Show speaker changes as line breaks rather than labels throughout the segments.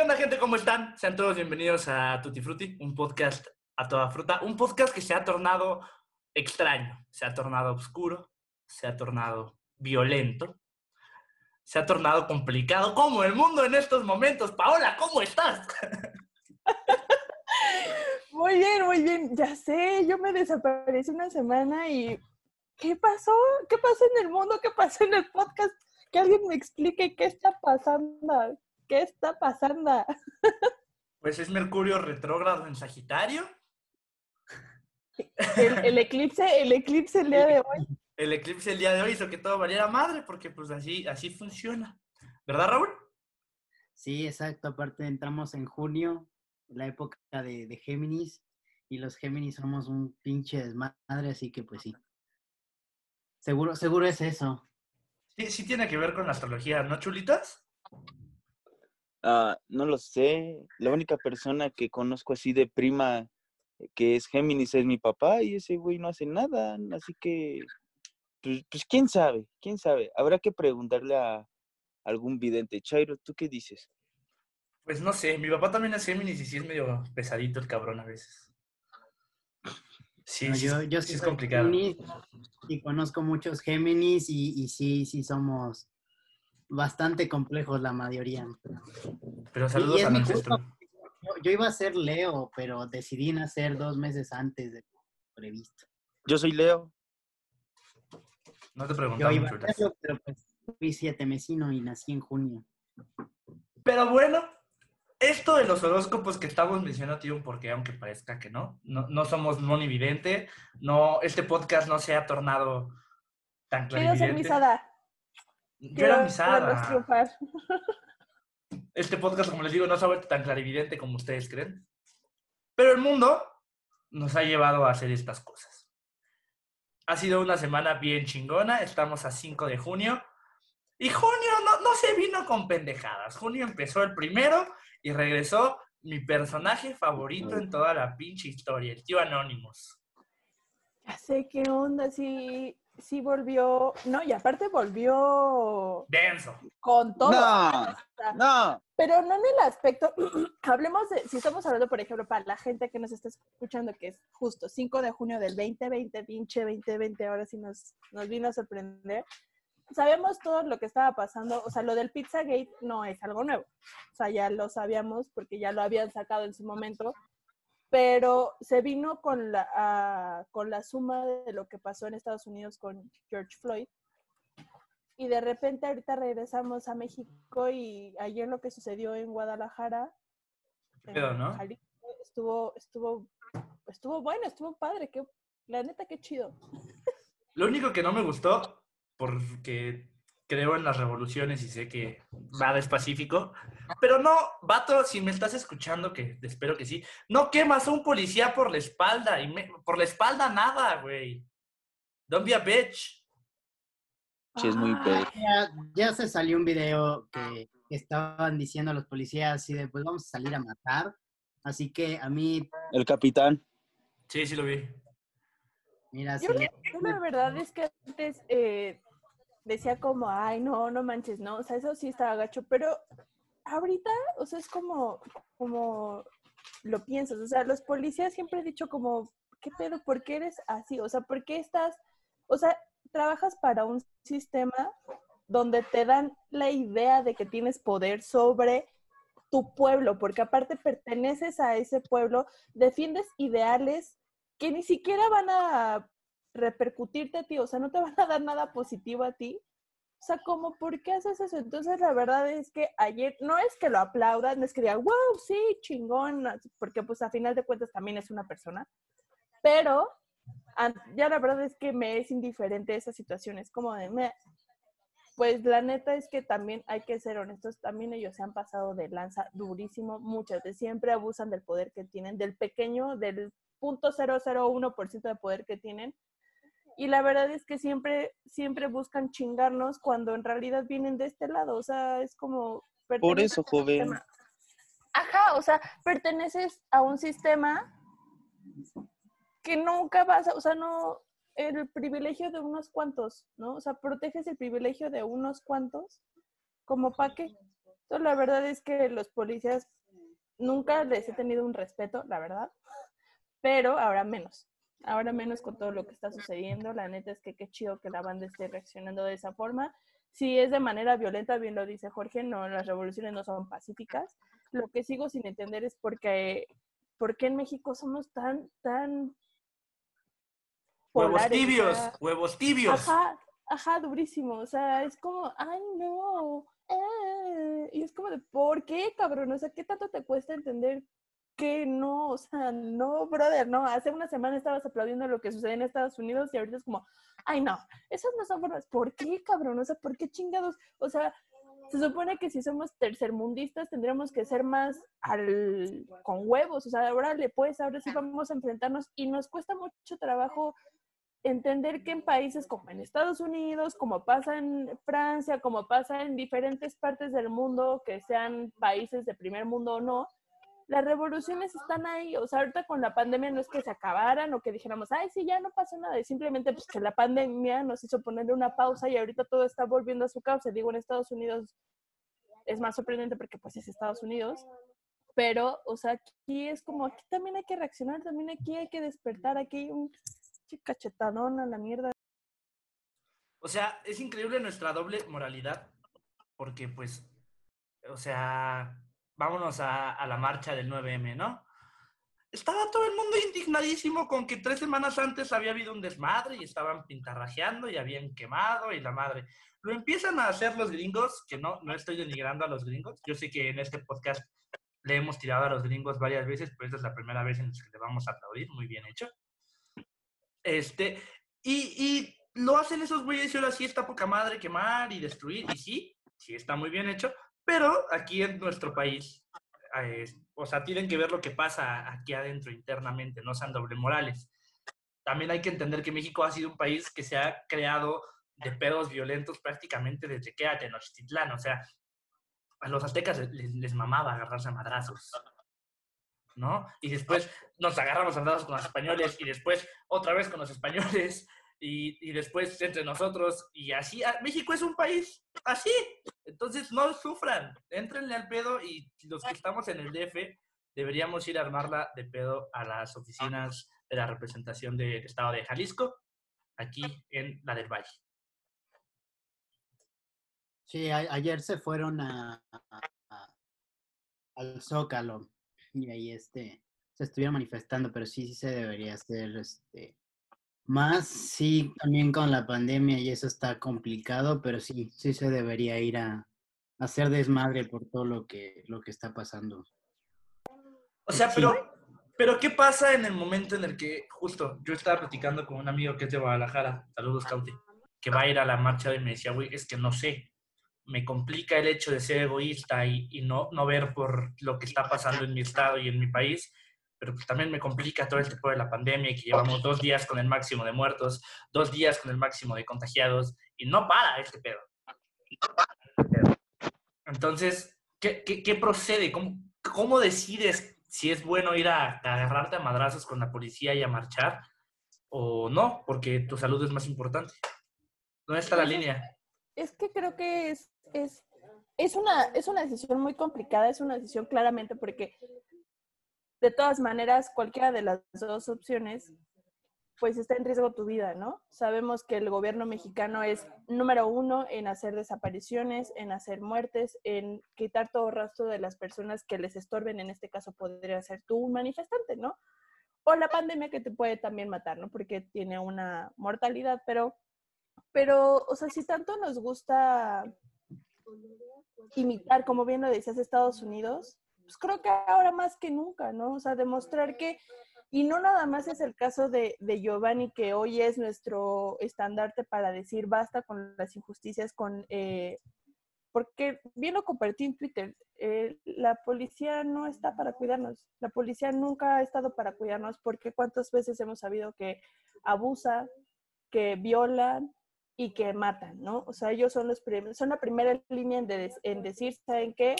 ¿qué onda, gente? ¿Cómo están? Sean todos bienvenidos a Tutti Frutti, un podcast a toda fruta. Un podcast que se ha tornado extraño, se ha tornado oscuro, se ha tornado violento, se ha tornado complicado, como el mundo en estos momentos. Paola, ¿cómo estás?
Muy bien, muy bien. Ya sé, yo me desaparecí una semana y ¿qué pasó? ¿Qué pasó en el mundo? ¿Qué pasó en el podcast? Que alguien me explique qué está pasando. ¿Qué está pasando?
Pues es Mercurio retrógrado en Sagitario.
El, el eclipse, el eclipse el día de hoy.
El eclipse el día de hoy hizo que todo valiera madre, porque pues así, así funciona. ¿Verdad, Raúl?
Sí, exacto. Aparte entramos en junio, la época de, de Géminis, y los Géminis somos un pinche desmadre, así que pues sí. Seguro, seguro es eso.
Sí, sí tiene que ver con la astrología, ¿no, chulitas?
Ah, no lo sé. La única persona que conozco así de prima que es Géminis es mi papá y ese güey no hace nada. Así que, pues, pues quién sabe, quién sabe. Habrá que preguntarle a algún vidente. Chairo, ¿tú qué dices?
Pues no sé, mi papá también es Géminis y sí es medio pesadito el cabrón a veces. Sí,
No,
sí,
yo,
es-
yo
sí
sí
es complicado.
Géminis y conozco muchos Géminis y, y sí, sí somos bastante complejos la mayoría.
Pero saludos
mi
ancestro.
Yo, yo iba a ser Leo, pero decidí nacer dos meses antes de lo previsto.
Yo soy Leo.
No te
Yo
preguntamos,
iba a serlo, pero pues fui siete mesino y nací en junio.
Pero bueno, esto de los horóscopos que estamos mencionando tiene un porqué, aunque parezca que no. No, no somos monividente, no, este podcast no se ha tornado tan
Quiero ser
clarividente.
misada.
Yo era
triunfar.
Este podcast, como les digo, no se ha vuelto tan clarividente como ustedes creen. Pero el mundo nos ha llevado a hacer estas cosas. Ha sido una semana bien chingona, estamos a 5 de junio. Y junio no, no se vino con pendejadas. Junio empezó el primero y regresó mi personaje favorito en toda la pinche historia, el tío Anonymous.
Ya sé qué onda, sí, sí volvió. No, y aparte volvió
Denso.
con todo.
No, no.
Pero no en el aspecto, hablemos de, si estamos hablando, por ejemplo, para la gente que nos está escuchando, que es justo 5 de junio del 2020, pinche 2020, ahora sí nos, nos vino a sorprender. Sabemos todo lo que estaba pasando, o sea, lo del Pizzagate no es algo nuevo, o sea, ya lo sabíamos porque ya lo habían sacado en su momento, pero se vino con la, ah, con la suma de lo que pasó en Estados Unidos con George Floyd, y de repente ahorita regresamos a México y ayer lo que sucedió en Guadalajara, en
pedo, no?
Jalisco, estuvo, estuvo, estuvo bueno, estuvo padre, que, la neta qué chido.
Lo único que no me gustó, porque creo en las revoluciones y sé que nada es pacífico, pero no, vato, si me estás escuchando, que espero que sí, no quemas a un policía por la espalda, y me- por la espalda nada, güey. Don't be a bitch.
Sí, es muy
Ah,
pedo.
Ya, ya se salió un video que, que estaban diciendo a los policías así de, pues vamos a salir a matar. Así que a mí,
El capitán.
Sí, sí lo vi.
mira,
Yo,
sí,
yo la verdad es que antes eh, decía como, ay, no, no manches, no, o sea, eso sí estaba gacho, pero ahorita, o sea, es como, como lo piensas, o sea, los policías siempre he dicho como, ¿qué pedo? ¿Por qué eres así? O sea, ¿por qué estás, o sea, trabajas para un sistema donde te dan la idea de que tienes poder sobre tu pueblo, porque aparte perteneces a ese pueblo, defiendes ideales que ni siquiera van a repercutirte a ti, o sea, no te van a dar nada positivo a ti. O sea, como, ¿por qué haces eso? Entonces, la verdad es que ayer, no es que lo aplaudan, no es que digan, wow, sí, chingón, porque pues a final de cuentas también es una persona, pero ya la verdad es que me es indiferente esa situación, es como de, "Meh". pues la neta es que también hay que ser honestos, también ellos se han pasado de lanza durísimo, muchas veces siempre abusan del poder que tienen, del pequeño, del 0.001% de poder que tienen. Y la verdad es que siempre, siempre buscan chingarnos cuando en realidad vienen de este lado. O sea, es como...
Por eso, joven.
sistema. Ajá, o sea, perteneces a un sistema que nunca vas a, o sea, no, el privilegio de unos cuantos, ¿no? O sea, proteges el privilegio de unos cuantos, como para qué. Entonces, la verdad es que los policías nunca les he tenido un respeto, la verdad, pero ahora menos. Ahora menos con todo lo que está sucediendo. La neta es que qué chido que la banda esté reaccionando de esa forma. Si es de manera violenta, bien lo dice Jorge, no, las revoluciones no son pacíficas. Lo que sigo sin entender es por qué, por qué en México somos tan, tan
Huevos
polares, o
tibios,
sea,
huevos tibios.
Ajá, ajá, durísimo. O sea, es como, ay, no. eh", Y es como de, ¿por qué, cabrón? O sea, ¿qué tanto te cuesta entender que no? O sea, no, brother, no. Hace una semana estabas aplaudiendo lo que sucede en Estados Unidos y ahorita es como, ay, no, esas no son formas. ¿Por qué, cabrón? O sea, ¿por qué chingados? O sea, se supone que si somos tercermundistas tendríamos que ser más al, con huevos. O sea, órale, pues, ahora sí vamos a enfrentarnos y nos cuesta mucho trabajo entender que en países como en Estados Unidos, como pasa en Francia, como pasa en diferentes partes del mundo, que sean países de primer mundo o no, las revoluciones están ahí. O sea, ahorita con la pandemia no es que se acabaran o que dijéramos, ay, sí, ya no pasó nada. Simplemente pues, que la pandemia nos hizo ponerle una pausa y ahorita todo está volviendo a su causa. Digo, en Estados Unidos es más sorprendente porque pues es Estados Unidos. Pero, o sea, aquí es como, aquí también hay que reaccionar, también aquí hay que despertar, aquí hay un cachetadón a la mierda.
O sea, es increíble nuestra doble moralidad, porque pues, o sea, vámonos a, a la marcha del 9M, ¿no? Estaba todo el mundo indignadísimo con que tres semanas antes había habido un desmadre y estaban pintarrajeando y habían quemado y la madre. Lo empiezan a hacer los gringos, que no, no estoy denigrando a los gringos. Yo sé que en este podcast le hemos tirado a los gringos varias veces, pero esta es la primera vez en la que le vamos a aplaudir. Muy bien hecho. Este, y, y lo hacen esos güeyes y ahora sí está poca madre quemar y destruir. Y sí, sí está muy bien hecho, pero aquí en nuestro país, eh, o sea, tienen que ver lo que pasa aquí adentro internamente, no sean doble morales. También hay que entender que México ha sido un país que se ha creado de pedos violentos prácticamente desde que era Tenochtitlán. O sea, a los aztecas les, les mamaba agarrarse a madrazos. ¿No? Y después nos agarramos a madrazos con los españoles y después otra vez con los españoles y, después entre nosotros y así. ah, México es un país así. Entonces no sufran, entrenle al pedo y los que estamos en el DF deberíamos ir a armarla de pedo a las oficinas de la representación del Estado de Jalisco, aquí en la del Valle.
Sí, ayer se fueron a- al Zócalo y ahí este se estuvieron manifestando, pero sí, sí se debería hacer este más, sí, también con la pandemia y eso está complicado, pero sí, sí se debería ir a, a hacer desmadre por todo lo que, lo que está pasando.
O sea,
Sí.
pero, pero ¿qué pasa en el momento en el que, justo, yo estaba platicando con un amigo que es de Guadalajara, saludos, Cauti, que va a ir a la marcha y me decía, güey, es que no sé, me complica el hecho de ser egoísta y, y no, no ver por lo que está pasando en mi estado y en mi país, pero pues también me complica todo este pedo de la pandemia y que llevamos dos días con el máximo de muertos, dos días con el máximo de contagiados y no para este pedo. Entonces, ¿qué, qué, qué procede? ¿Cómo, ¿Cómo decides si es bueno ir a, a agarrarte a madrazos con la policía y a marchar o no? Porque tu salud es más importante. ¿Dónde está la
Pues es-
línea?
Es que creo que es, es, es, una, es una decisión muy complicada, es una decisión claramente porque de todas maneras cualquiera de las dos opciones pues está en riesgo tu vida, ¿no? Sabemos que el gobierno mexicano es número uno en hacer desapariciones, en hacer muertes, en quitar todo rastro de las personas que les estorben, en este caso podría ser tú un manifestante, ¿no? O la pandemia que te puede también matar, ¿no? Porque tiene una mortalidad, pero, pero, o sea, si tanto nos gusta imitar, como bien lo decías, Estados Unidos, pues creo que ahora más que nunca, ¿no? O sea, demostrar que, y no nada más es el caso de, de Giovanni, que hoy es nuestro estandarte para decir basta con las injusticias, con, eh, porque bien lo compartí en Twitter, eh, la policía no está para cuidarnos, la policía nunca ha estado para cuidarnos, porque cuántas veces hemos sabido que abusa, que violan y que matan, ¿no? O sea, ellos son, los son la primera línea en, de- en decir, ¿saben qué?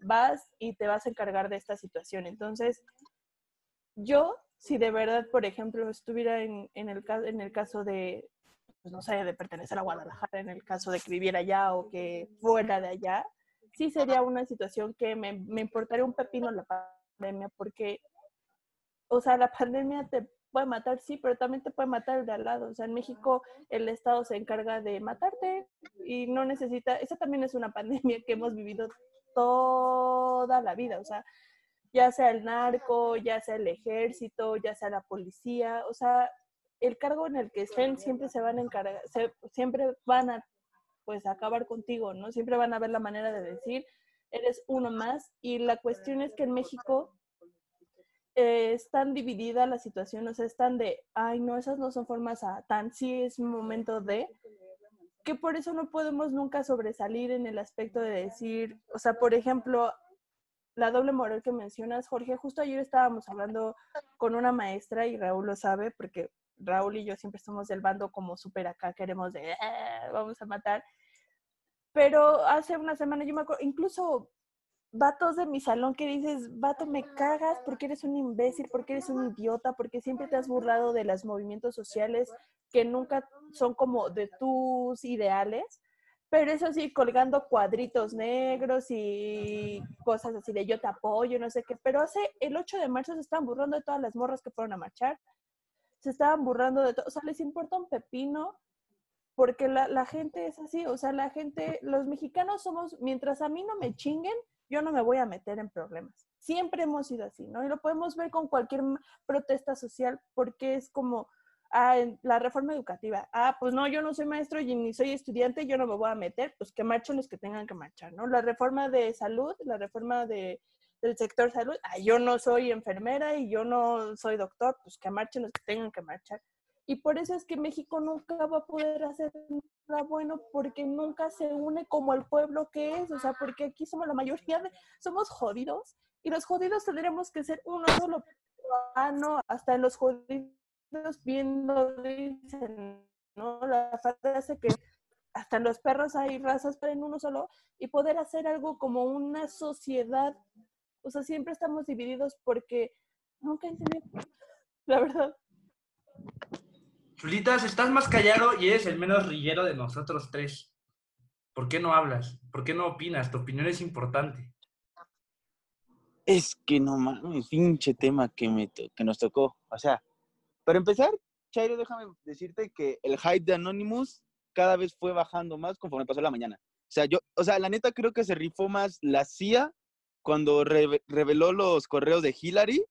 Vas y te vas a encargar de esta situación. Entonces, yo, si de verdad, por ejemplo, estuviera en, en el, en el caso de, pues no sé, de pertenecer a Guadalajara, en el caso de que viviera allá o que fuera de allá, sí sería una situación que me, me importaría un pepino la pandemia, porque, o sea, la pandemia te puede matar, sí, pero también te puede matar el de al lado. O sea, en México el Estado se encarga de matarte y no necesita, esa también es una pandemia que hemos vivido toda la vida, o sea, ya sea el narco, ya sea el ejército, ya sea la policía, o sea, el cargo en el que estén siempre se van a encargar, siempre van a pues acabar contigo, ¿no? Siempre van a ver la manera de decir, eres uno más y la cuestión es que en México eh, es tan dividida la situación, o sea, es tan de, ay, no, esas no son formas a tan, sí es momento de, que por eso no podemos nunca sobresalir en el aspecto de decir, o sea, por ejemplo, la doble moral que mencionas, Jorge, justo ayer estábamos hablando con una maestra y Raúl lo sabe, porque Raúl y yo siempre somos del bando como súper acá, queremos de, ah, vamos a matar. Pero hace una semana yo me acuerdo, incluso vatos de mi salón que dices, vato, me cagas porque eres un imbécil, porque eres un idiota, porque siempre te has burlado de los movimientos sociales que nunca son como de tus ideales, pero eso sí, colgando cuadritos negros y cosas así de yo te apoyo, no sé qué, pero hace el 8 de marzo se estaban burlando de todas las morras que fueron a marchar, se estaban burlando de todo, o sea, les importa un pepino porque la, la gente es así, o sea, la gente, los mexicanos somos, mientras a mí no me chinguen, yo no me voy a meter en problemas. Siempre hemos sido así, ¿no? Y lo podemos ver con cualquier protesta social porque es como ah, la reforma educativa. Ah, pues no, yo no soy maestro y ni soy estudiante, yo no me voy a meter, pues que marchen los que tengan que marchar, ¿no? La reforma de salud, la reforma de, del sector salud, ah, yo no soy enfermera y yo no soy doctor, pues que marchen los que tengan que marchar. Y por eso es que México nunca va a poder hacer nada bueno porque nunca se une como el pueblo que es, o sea, porque aquí somos la mayoría de, somos jodidos y los jodidos tendremos que ser uno solo. Ah, no, hasta en los jodidos viendo ¿no? La frase que hasta en los perros hay razas, pero en uno solo y poder hacer algo como una sociedad. O sea, siempre estamos divididos porque nunca entendí, la verdad.
Chulitas, estás más callado y eres el menos rillero de nosotros tres. ¿Por qué no hablas? ¿Por qué no opinas? Tu opinión es importante.
Es que no mames, pinche tema que, me que nos tocó. O sea, para empezar, Chairo, déjame decirte que el hype de Anonymous cada vez fue bajando más conforme pasó la mañana. O sea, yo, o sea, la neta creo que se rifó más la CIA cuando reveló los correos de Hillary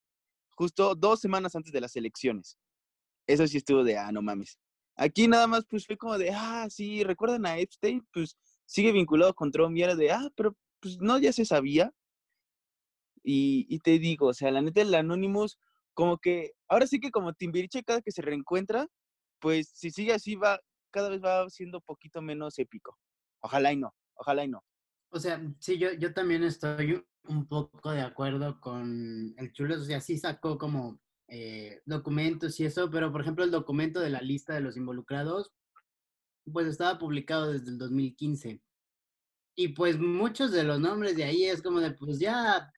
justo dos semanas antes de las elecciones eso sí estuvo de, ah, no mames. Aquí nada más, pues fue como de, ah, sí, ¿recuerdan a Epstein? Pues sigue vinculado con Trump y era de, ah, pero pues no, ya se sabía. Y, y te digo, o sea, la neta, el Anonymous, como que, ahora sí que como Timbiriche cada que se reencuentra, pues si sigue así, va, cada vez va siendo poquito menos épico. Ojalá y no, ojalá y no.
O sea, sí, yo, yo también estoy un poco de acuerdo con el chulo, o sea, sí sacó como eh, documentos y eso, pero por ejemplo el documento de la lista de los involucrados, pues estaba publicado desde el 2015. Y pues muchos de los nombres de ahí es como de, pues ya,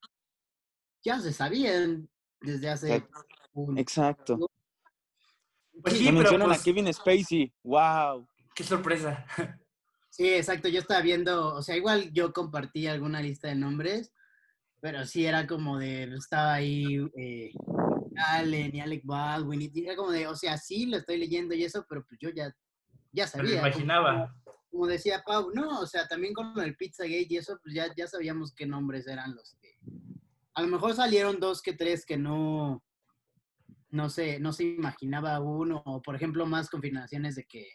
ya se sabían desde hace...
Un... Exacto.
Pues sí, pero
pues... a Kevin Spacey, wow.
Qué sorpresa.
Sí, exacto, yo estaba viendo, o sea, igual yo compartí alguna lista de nombres, pero sí era como de, estaba ahí eh, Allen y Alec Baldwin, y era como de, o sea, sí lo estoy leyendo y eso, pero pues yo ya, ya sabía.
Me imaginaba.
Como, decía Pau, no, o sea, también con el Pizzagate y eso, pues ya, ya sabíamos qué nombres eran los que... A lo mejor salieron dos que tres que no, no se, no se imaginaba uno, o por ejemplo más confirmaciones de que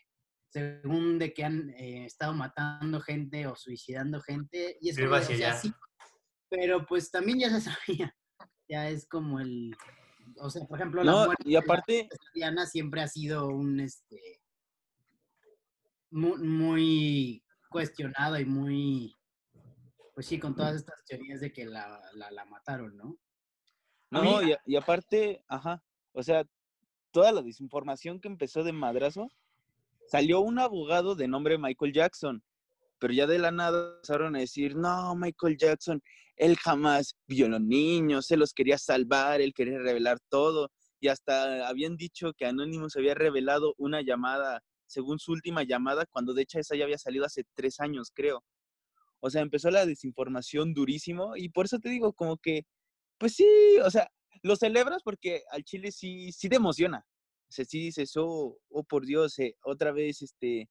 según de que han eh, estado matando gente o suicidando gente, y es como, o sea, sí, pero pues también ya se sabía, ya es como el, o sea, por ejemplo,
la muerte y aparte
Diana siempre ha sido un este muy, muy, cuestionado y muy pues sí, con todas estas teorías de que la, la, mataron, ¿no?
No, y, y, aparte, ajá, o sea, toda la desinformación que empezó de madrazo, salió un abogado de nombre Michael Jackson, pero ya de la nada empezaron a decir, no, Michael Jackson él jamás vio a los niños, se los quería salvar, él quería revelar todo. Y hasta habían dicho que Anonymous había revelado una llamada, según su última llamada, cuando de hecho esa ya había salido hace tres años, creo. O sea, empezó la desinformación durísimo y por eso te digo, como que, pues sí, o sea, lo celebras porque al Chile sí, sí te emociona. O sea, sí dices, oh, oh por Dios, eh, otra vez, este,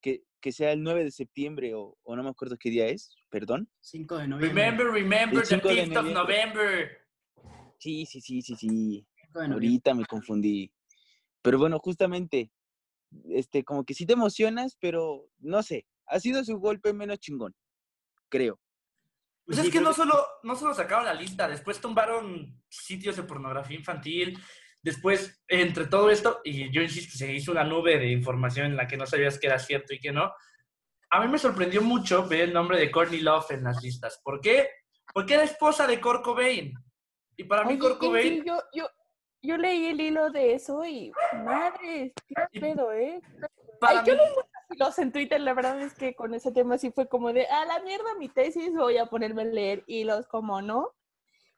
que, que sea el 9 de septiembre o, o no me acuerdo qué día es, perdón.
5 de noviembre.
Remember, remember
El
the
5 de
5th of
noviembre.
November.
Sí, sí, sí, sí, sí.
5 de noviembre.
Ahorita me confundí. Pero bueno, justamente, este, como que sí te emocionas, pero no sé, ha sido su golpe menos chingón, creo.
Pues
Sí,
es que no solo, no solo sacaron la lista, después tumbaron sitios de pornografía infantil, después, entre todo esto, y yo insisto, se hizo una nube de información en la que no sabías qué era cierto y qué no. A mí me sorprendió mucho ver el nombre de Courtney Love en las listas. ¿Por qué? Porque era esposa de Kurt Cobain. Y para mí
Oye,
Kurt Cobain,
yo, yo, yo leí el hilo de eso y madre, qué pedo, ¿eh?
para
Ay, yo leí muchos hilos en Twitter, la verdad es que con ese tema sí fue como de, a la mierda mi tesis, voy a ponerme a leer hilos, como no.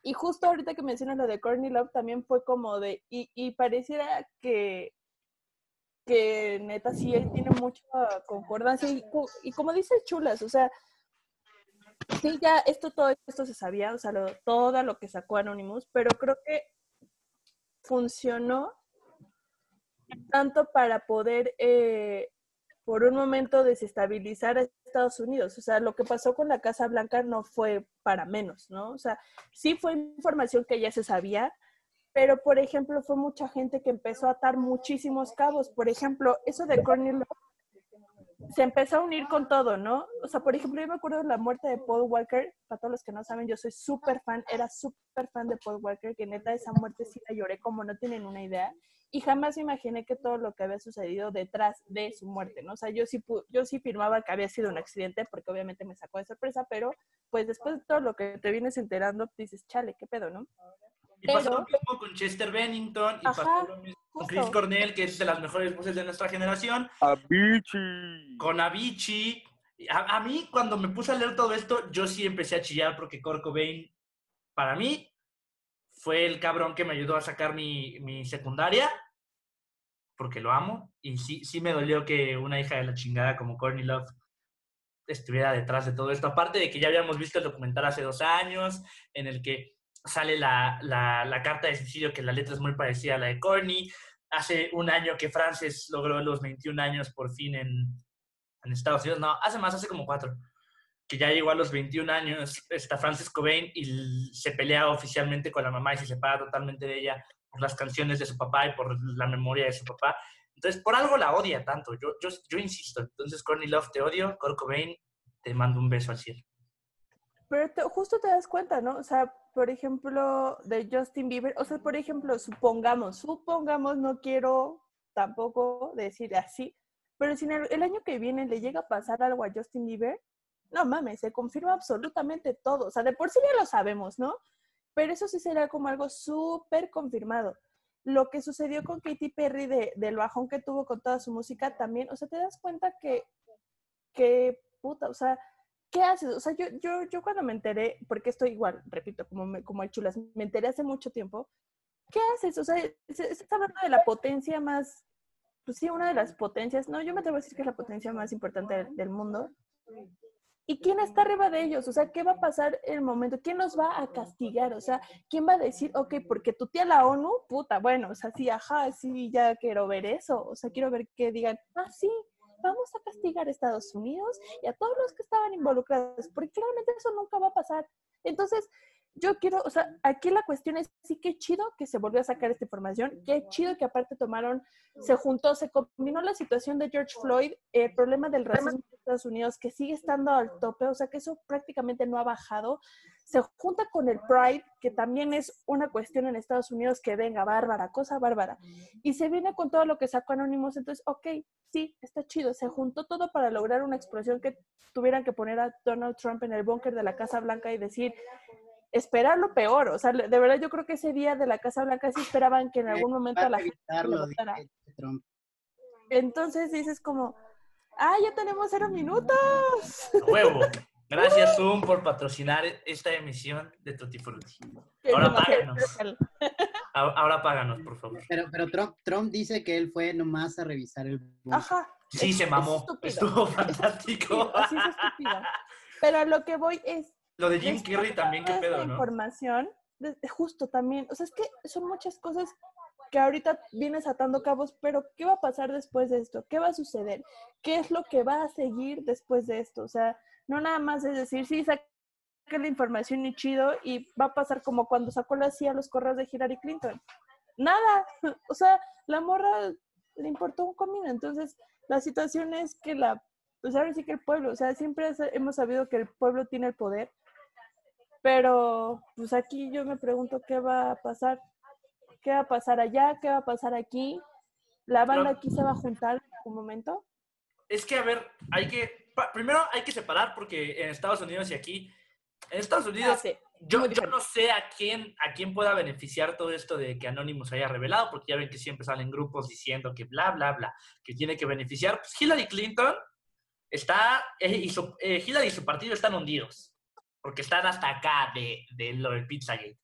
Y justo ahorita que mencionas lo de Courtney Love también fue como de, y, y pareciera que, que neta sí tiene mucha concordancia y, co- y como dices Chulas, o sea, sí ya esto todo esto se sabía, o sea, todo lo que sacó Anonymous, pero creo que funcionó tanto para poder eh, por un momento desestabilizar a Estados Unidos. O sea, lo que pasó con la Casa Blanca no fue para menos, ¿no? O sea, sí fue información que ya se sabía, pero por ejemplo fue mucha gente que empezó a atar muchísimos cabos. Por ejemplo, eso de Courtney Love se empezó a unir con todo, ¿no? O sea, por ejemplo, yo me acuerdo de la muerte de Paul Walker. Para todos los que no saben, yo soy súper fan, era súper fan de Paul Walker, que neta esa muerte sí la lloré como no tienen una idea. Y jamás me imaginé que todo lo que había sucedido detrás de su muerte, ¿no? O sea, yo sí, yo sí firmaba que había sido un accidente, porque obviamente me sacó de sorpresa, pero pues después de todo lo que te vienes enterando, dices, chale, qué pedo, ¿no?
y pasó
pero-
lo mismo con Chester Bennington, y
Ajá,
pasó lo mismo con Chris
justo.
Cornell, que es de las mejores voces de nuestra generación,
Avicii.
con Avicii. A, a mí, cuando me puse a leer todo esto, yo sí empecé a chillar porque Kurt Cobain, para mí, fue el cabrón que me ayudó a sacar mi, mi secundaria, porque lo amo. Y sí, sí me dolió que una hija de la chingada como Courtney Love estuviera detrás de todo esto. Aparte de que ya habíamos visto el documental hace dos años, en el que sale la, la, carta de suicidio, que la letra es muy parecida a la de Courtney. Hace un año que Frances logró los 21 años por fin en, en Estados Unidos. No, hace más, hace como cuatro. Que ya llegó a los 21 años, está Frances Cobain y se pelea oficialmente con la mamá y se separa totalmente de ella por las canciones de su papá y por la memoria de su papá. Entonces, por algo la odia tanto. Yo, yo, insisto. Entonces, Courtney Love, te odio. Kurt Cobain, te mando un beso al cielo.
Pero te- justo te das cuenta, ¿no? O sea, por ejemplo, de Justin Bieber, o sea, por ejemplo, supongamos, supongamos, no quiero tampoco decir así, pero si el, el año que viene le llega a pasar algo a Justin Bieber, no mames, se confirma absolutamente todo. O sea, de por sí ya lo sabemos, ¿no? Pero eso sí será como algo súper confirmado. Lo que sucedió con Katy Perry de, del bajón que tuvo con toda su música también, o sea, te das cuenta que, que puta, o sea, ¿qué haces? O sea, yo, yo, yo cuando me enteré, porque estoy igual, repito, como, me, como el chulas, me enteré hace mucho tiempo, ¿qué haces? O sea, se, se está hablando de la potencia más, pues sí, una de las potencias, no, yo me atrevo a decir que es la potencia más importante del, del mundo. ¿Y quién está arriba de ellos? O sea, ¿qué va a pasar el momento? ¿Quién nos va a castigar? O sea, ¿quién va a decir, ok, porque tu tía la ONU, puta, bueno, o sea, sí, ajá, sí, ya quiero ver eso. O sea, quiero ver que digan, ah, sí, vamos a castigar a Estados Unidos y a todos los que estaban involucrados, porque claramente eso nunca va a pasar. Entonces, yo quiero, o sea, aquí la cuestión es, sí, qué chido que se volvió a sacar esta información, qué chido que aparte tomaron, se juntó, se combinó la situación de George Floyd, el problema del racismo en Estados Unidos, que sigue estando al tope, o sea, que eso prácticamente no ha bajado, se junta con el Pride, que también es una cuestión en Estados Unidos que venga, bárbara, cosa bárbara, y se viene con todo lo que sacó Anonymous, entonces, ok, sí, está chido, se juntó todo para lograr una explosión que tuvieran que poner a Donald Trump en el búnker de la Casa Blanca y decir, esperar lo peor, o sea, de verdad yo creo que ese día de la Casa Blanca sí esperaban que en algún momento la gente. Entonces dices como, ah, ya tenemos cero minutos.
Huevo. Gracias, Zoom, por patrocinar esta emisión de Tutti Frutti.
Es
Ahora páganos. Ahora páganos, por favor.
Pero, pero Trump, Trump dice que él fue nomás a revisar el.
Ajá.
Sí,
es-
se
es
mamó.
estúpido.
Estuvo fantástico.
así es estúpido. Pero a lo que voy es,
Lo de Jim
después
Carrey también, qué pedo, ¿no?
información, de- justo también, o sea, es que son muchas cosas que ahorita vienes atando cabos, pero ¿qué va a pasar después de esto? ¿Qué va a suceder? ¿Qué es lo que va a seguir después de esto? O sea, no nada más es decir, sí, saca la información y chido, y va a pasar como cuando sacó la CIA los correos de Hillary Clinton. Nada, o sea, la morra le importó un comino, entonces la situación es que la, pues ahora sí que el pueblo, o sea, siempre hemos sabido que el pueblo tiene el poder, pero pues aquí yo me pregunto qué va a pasar, qué va a pasar allá, qué va a pasar aquí, la banda aquí se va a juntar en algún momento.
Es que, a ver, hay que. Primero hay que separar porque en Estados Unidos y aquí. En Estados Unidos,
Ah, sí,
yo, no sé a quién, a quién pueda beneficiar todo esto de que Anonymous haya revelado, porque ya ven que siempre salen grupos diciendo que bla, bla, bla, que tiene que beneficiar. Pues Hillary Clinton está. eh, y su, eh, Hillary y su partido están hundidos, porque están hasta acá de, de lo del Pizzagate.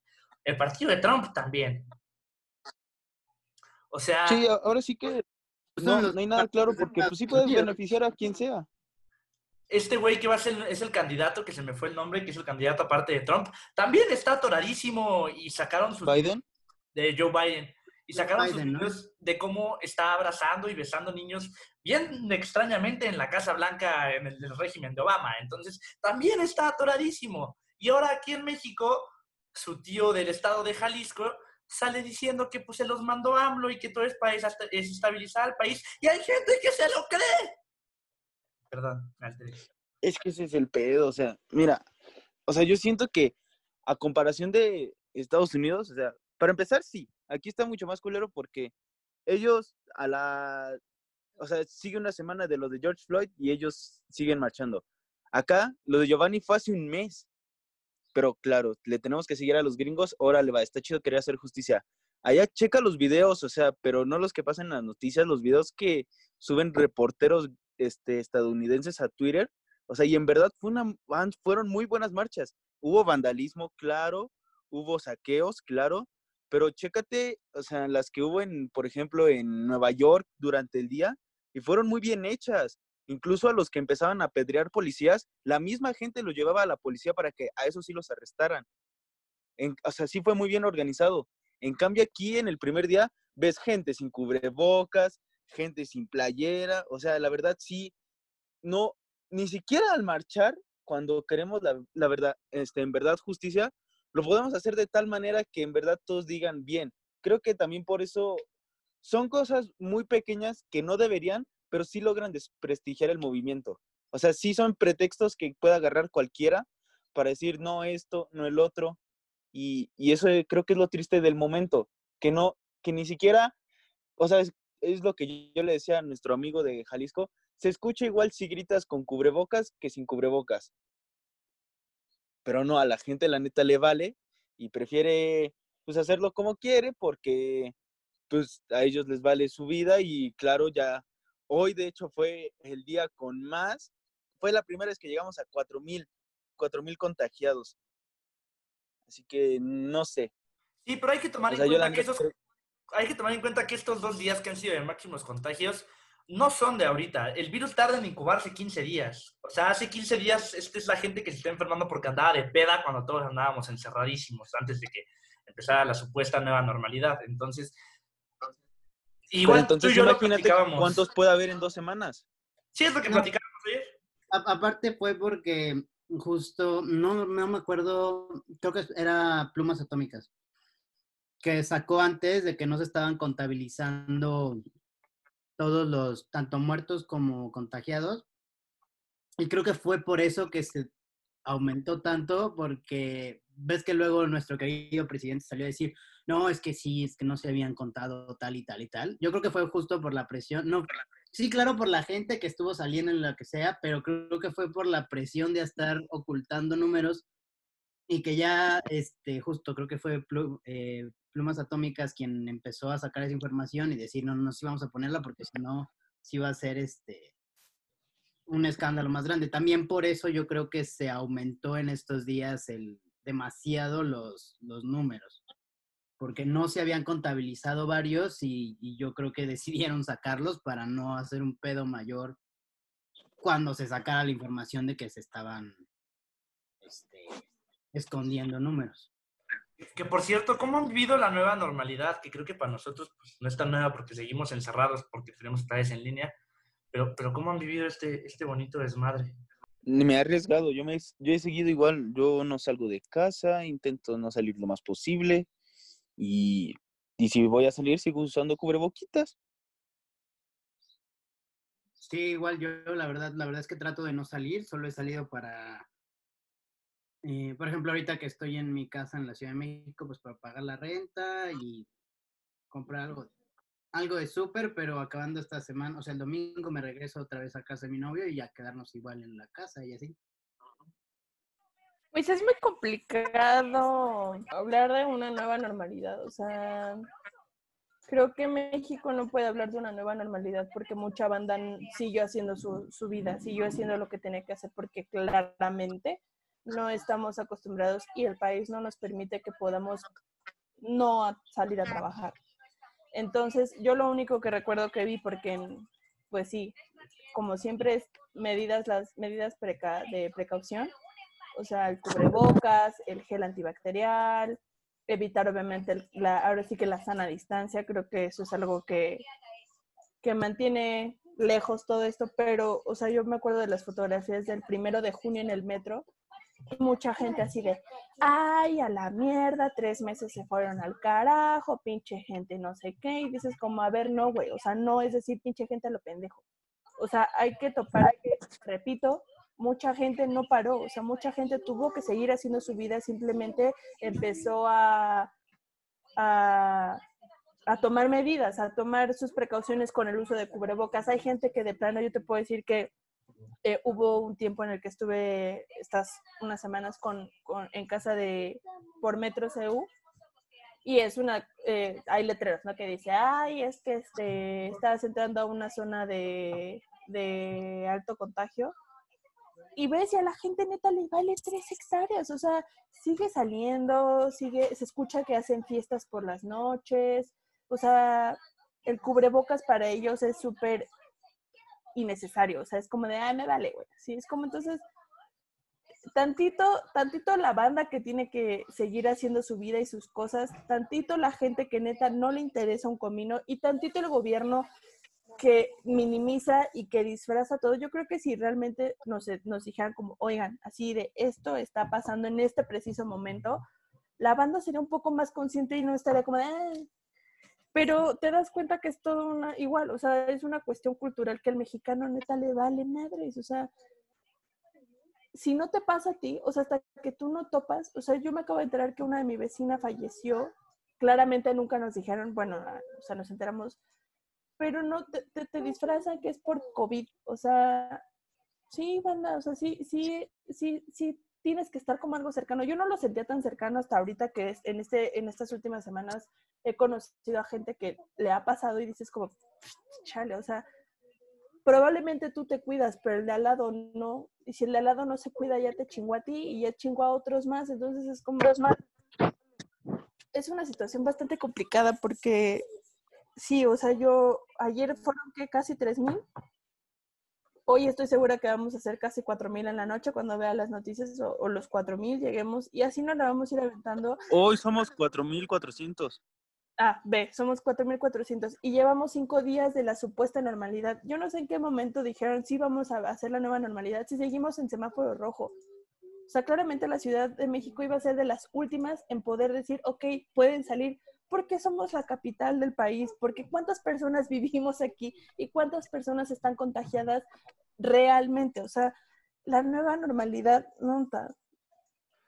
El partido de Trump también. O sea.
Sí, ahora sí que
Pues
no, no hay nada claro porque pues sí puedes beneficiar a quien sea.
este güey que va a ser, es el candidato, que se me fue el nombre, que es el candidato aparte de Trump, también está atoradísimo y sacaron sus
Biden.
de Joe Biden y sacaron sus videos de cómo está abrazando y besando niños bien extrañamente en la Casa Blanca en el, régimen de Obama. Entonces, también está atoradísimo. Y ahora aquí en México, su tío del estado de Jalisco sale diciendo que pues se los mandó AMLO y que todo es para desest- desestabilizar al país. Y hay gente que se lo cree. Perdón, alteré.
Es que ese es el pedo, o sea, mira, o sea, yo siento que a comparación de Estados Unidos, o sea, para empezar, sí, aquí está mucho más culero porque ellos a la, o sea, sigue una semana de lo de George Floyd y ellos siguen marchando. Acá, lo de Giovanni fue hace un mes, pero claro, le tenemos que seguir a los gringos, órale, va, está chido querer hacer justicia. Allá checa los videos, o sea, pero no los que pasan en las noticias, los videos que suben reporteros este, estadounidenses a Twitter, o sea, y en verdad fue una, fueron muy buenas marchas. Hubo vandalismo, claro, hubo saqueos, claro, pero chécate, o sea, las que hubo en, por ejemplo, en Nueva York durante el día, y fueron muy bien hechas. Incluso a los que empezaban a apedrear policías, la misma gente los llevaba a la policía para que a esos sí los arrestaran. En- o sea, sí fue muy bien organizado. En cambio, aquí en el primer día ves gente sin cubrebocas, gente sin playera, o sea, la verdad sí, no, ni siquiera al marchar, cuando queremos la, la verdad, este, en verdad justicia, lo podemos hacer de tal manera que en verdad todos digan bien. Creo que también por eso son cosas muy pequeñas que no deberían, pero sí logran desprestigiar el movimiento. O sea, sí son pretextos que puede agarrar cualquiera para decir no esto, no el otro. Y, y eso creo que es lo triste del momento, que no, que ni siquiera, o sea, es, es lo que yo le decía a nuestro amigo de Jalisco, se escucha igual si gritas con cubrebocas que sin cubrebocas. Pero no, a la gente la neta le vale y prefiere pues hacerlo como quiere porque pues a ellos les vale su vida y claro, ya hoy de hecho fue el día con más, fue la primera vez que llegamos a 4000, 4000 contagiados. Así que no sé.
Sí, pero hay que tomar
O sea,
en cuenta que esos hay que tomar en cuenta que estos dos días que han sido de máximos contagios no son de ahorita. El virus tarda en incubarse 15 días. O sea, hace 15 días esta es la gente que se está enfermando porque andaba de peda cuando todos andábamos encerradísimos antes de que empezara la supuesta nueva normalidad. Entonces,
Pero
igual
entonces
tú y yo lo
imagínate
platicábamos.
cuántos puede haber en dos semanas.
Sí, es lo que
No.
platicábamos ayer.
A- aparte fue porque justo, no, no me acuerdo, creo que era Plumas Atómicas, que sacó antes de que no se estaban contabilizando todos los, tanto muertos como contagiados. Y creo que fue por eso que se aumentó tanto, porque ves que luego nuestro querido presidente salió a decir, no, es que sí, es que no se habían contado tal y tal y tal. Yo creo que fue justo por la presión, no, sí, claro, por la gente que estuvo saliendo en lo que sea, pero creo que fue por la presión de estar ocultando números y que ya, este, justo creo que fue eh, Plumas Atómicas quien empezó a sacar esa información y decir, no, no, sí vamos a ponerla porque si no, sí va a ser este un escándalo más grande. También por eso yo creo que se aumentó en estos días el demasiado los, los números, porque no se habían contabilizado varios y, yo creo que decidieron sacarlos para no hacer un pedo mayor cuando se sacara la información de que se estaban este, escondiendo números.
Que por cierto, ¿cómo han vivido la nueva normalidad? Que creo que para nosotros pues, no es tan nueva porque seguimos encerrados, porque tenemos clases en línea, pero, pero ¿cómo han vivido este, este bonito desmadre?
Me he arriesgado, yo, me, yo he seguido igual, yo no salgo de casa, intento no salir lo más posible y, y si voy a salir sigo usando cubreboquitas.
Sí, igual yo la verdad, la verdad es que trato de no salir, solo he salido para, eh, por ejemplo, ahorita que estoy en mi casa en la Ciudad de México, pues para pagar la renta y comprar algo, algo de súper, pero acabando esta semana, o sea, el domingo me regreso otra vez a casa de mi novio y a quedarnos igual en la casa y así.
Pues es muy complicado hablar de una nueva normalidad, o sea, creo que México no puede hablar de una nueva normalidad porque mucha banda siguió haciendo su, su vida, siguió haciendo lo que tenía que hacer porque claramente no estamos acostumbrados y el país no nos permite que podamos no salir a trabajar. Entonces, yo lo único que recuerdo que vi, porque pues sí, como siempre es medidas, las medidas de precaución, o sea, el cubrebocas, el gel antibacterial, evitar obviamente, la, ahora sí que la sana distancia, creo que eso es algo que, que mantiene lejos todo esto, pero, o sea, yo me acuerdo de las fotografías del primero de junio en el metro, mucha gente así de, ay, a la mierda, tres meses se fueron al carajo, pinche gente, no sé qué, y dices como, a ver, no, güey, o sea, no es decir pinche gente a lo pendejo. O sea, hay que topar, repito, mucha gente no paró, o sea, mucha gente tuvo que seguir haciendo su vida, simplemente empezó a, a, a tomar medidas, a tomar sus precauciones con el uso de cubrebocas. Hay gente que de plano, yo te puedo decir que eh, hubo un tiempo en el que estuve estas unas semanas con, en casa de por Metro CU y es una, eh, hay letreros. Que dice, ay, es que este, estás entrando a una zona de, de alto contagio y ves y a la gente neta le vale tres hectáreas, o sea, sigue saliendo, sigue, se escucha que hacen fiestas por las noches, o sea, el cubrebocas para ellos es súper innecesario, o sea, es como de, ay, me vale, güey. Sí, es como entonces, tantito, tantito la banda que tiene que seguir haciendo su vida y sus cosas, tantito la gente que neta no le interesa un comino y tantito el gobierno que minimiza y que disfraza todo. Yo creo que si realmente nos, nos dijeran como, oigan, así de esto está pasando en este preciso momento, la banda sería un poco más consciente y no estaría como de, ah, pero te das cuenta que es todo una, igual, o sea, es una cuestión cultural que al mexicano neta le vale madres, o sea, si no te pasa a ti, o sea, hasta que tú no topas, o sea, yo me acabo de enterar que una de mi vecina falleció, claramente nunca nos dijeron, bueno, ah, o sea, nos enteramos, pero no te, te, disfrazan que es por COVID, o sea, sí, banda, o sea, sí, sí, sí, sí, tienes que estar como algo cercano. Yo no lo sentía tan cercano hasta ahorita que es, en, este, en estas últimas semanas he conocido a gente que le ha pasado y dices como, chale, o sea, probablemente tú te cuidas, pero el de al lado no. Y si el de al lado no se cuida, ya te chingó a ti y ya chingó a otros más. Entonces es como... Es una situación bastante complicada porque sí, o sea, yo ayer fueron que casi 3.000 Hoy estoy segura que vamos a hacer casi 4.000 en la noche cuando vea las noticias o, los 4.000 lleguemos y así nos la vamos a ir aventando.
Hoy somos 4.400.
Ah, ve, somos 4.400 y llevamos cinco días de la supuesta normalidad. Yo no sé en qué momento dijeron, sí, vamos a hacer la nueva normalidad si seguimos en semáforo rojo. O sea, claramente la Ciudad de México iba a ser de las últimas en poder decir, ok, pueden salir porque somos la capital del país, porque cuántas personas vivimos aquí y cuántas personas están contagiadas realmente. O sea, la nueva normalidad, no,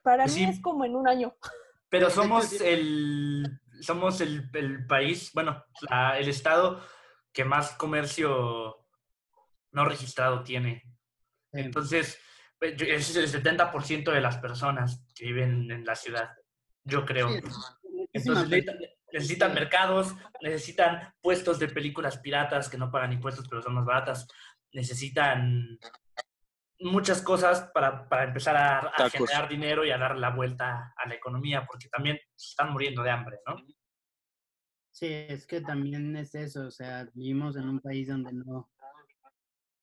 para pues mí es como en un año.
Pero somos el, somos el, país, bueno, el estado que más comercio no registrado tiene. Entonces, pues, es el 70% de las personas que viven en la ciudad, yo creo. Entonces, necesitan, mercados, necesitan puestos de películas piratas que no pagan impuestos, pero son más baratas. Necesitan muchas cosas para, empezar a, generar dinero y a dar la vuelta a la economía, porque también se están muriendo de hambre, ¿no?
Sí, es que también es eso, o sea, vivimos en un país donde no,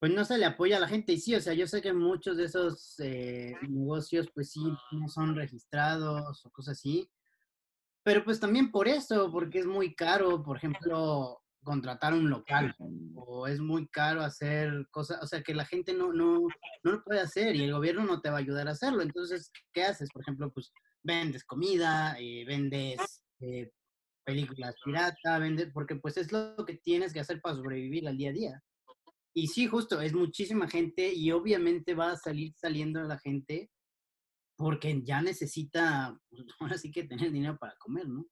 pues no se le apoya a la gente. Y sí, o sea, yo sé que muchos de esos eh, negocios, pues sí, no son registrados o cosas así. Pero pues también por eso, porque es muy caro, por ejemplo, contratar un local o es muy caro hacer cosas, o sea, que la gente no, no, no lo puede hacer y el gobierno no te va a ayudar a hacerlo. Entonces, ¿qué haces? Por ejemplo, pues vendes comida, eh, vendes eh, películas pirata, vendes, porque pues es lo que tienes que hacer para sobrevivir al día a día. Y sí, justo, es muchísima gente y obviamente va a salir saliendo la gente porque ya necesita, pues, ahora sí que tener dinero para comer, ¿no?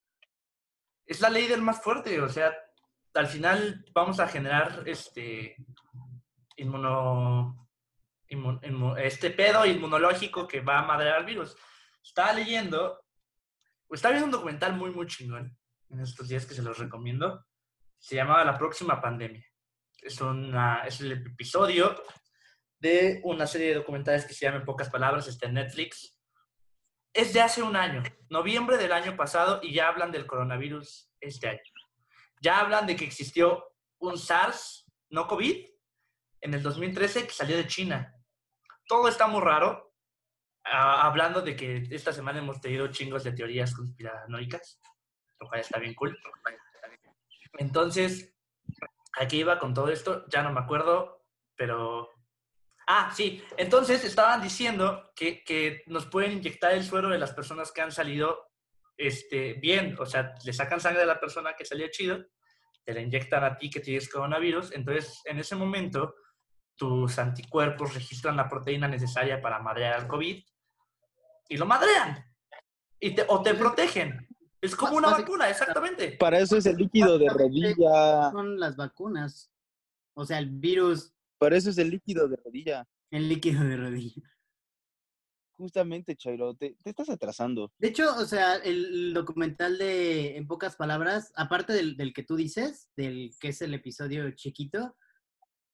Es la ley del más fuerte, o sea, al final vamos a generar este este pedo inmunológico que va a madrear virus. Estaba leyendo, estaba viendo un documental muy, muy chingón en estos días que se los recomiendo. Se llamaba La próxima pandemia. Es, una, es el episodio de una serie de documentales que se llama En pocas palabras, está Netflix. Es de hace un año, noviembre del año pasado, y ya hablan del coronavirus este año. Ya hablan de que existió un SARS, no COVID, en el 2013 que salió de China. Todo está muy raro. Ah, hablando de que esta semana hemos tenido chingos de teorías conspiranoicas, lo cual está bien cool. Entonces, aquí iba con todo esto, ya no me acuerdo, pero... Ah, sí, entonces estaban diciendo que, que nos pueden inyectar el suero de las personas que han salido este, bien, o sea, le sacan sangre a la persona que salió chido, te la inyectan a ti que tienes coronavirus, entonces en ese momento tus anticuerpos registran la proteína necesaria para madrear al COVID y lo madrean. Y te, o te protegen. Es como una vacuna, exactamente.
Para eso es el líquido de rodilla.
Son las vacunas. O sea, el virus
Para eso es el líquido de rodilla.
en líquido de rodilla.
Justamente, Chairo, te, te estás atrasando.
De hecho, o sea, el documental de, en pocas palabras, aparte del, del que tú dices, del que es el episodio chiquito,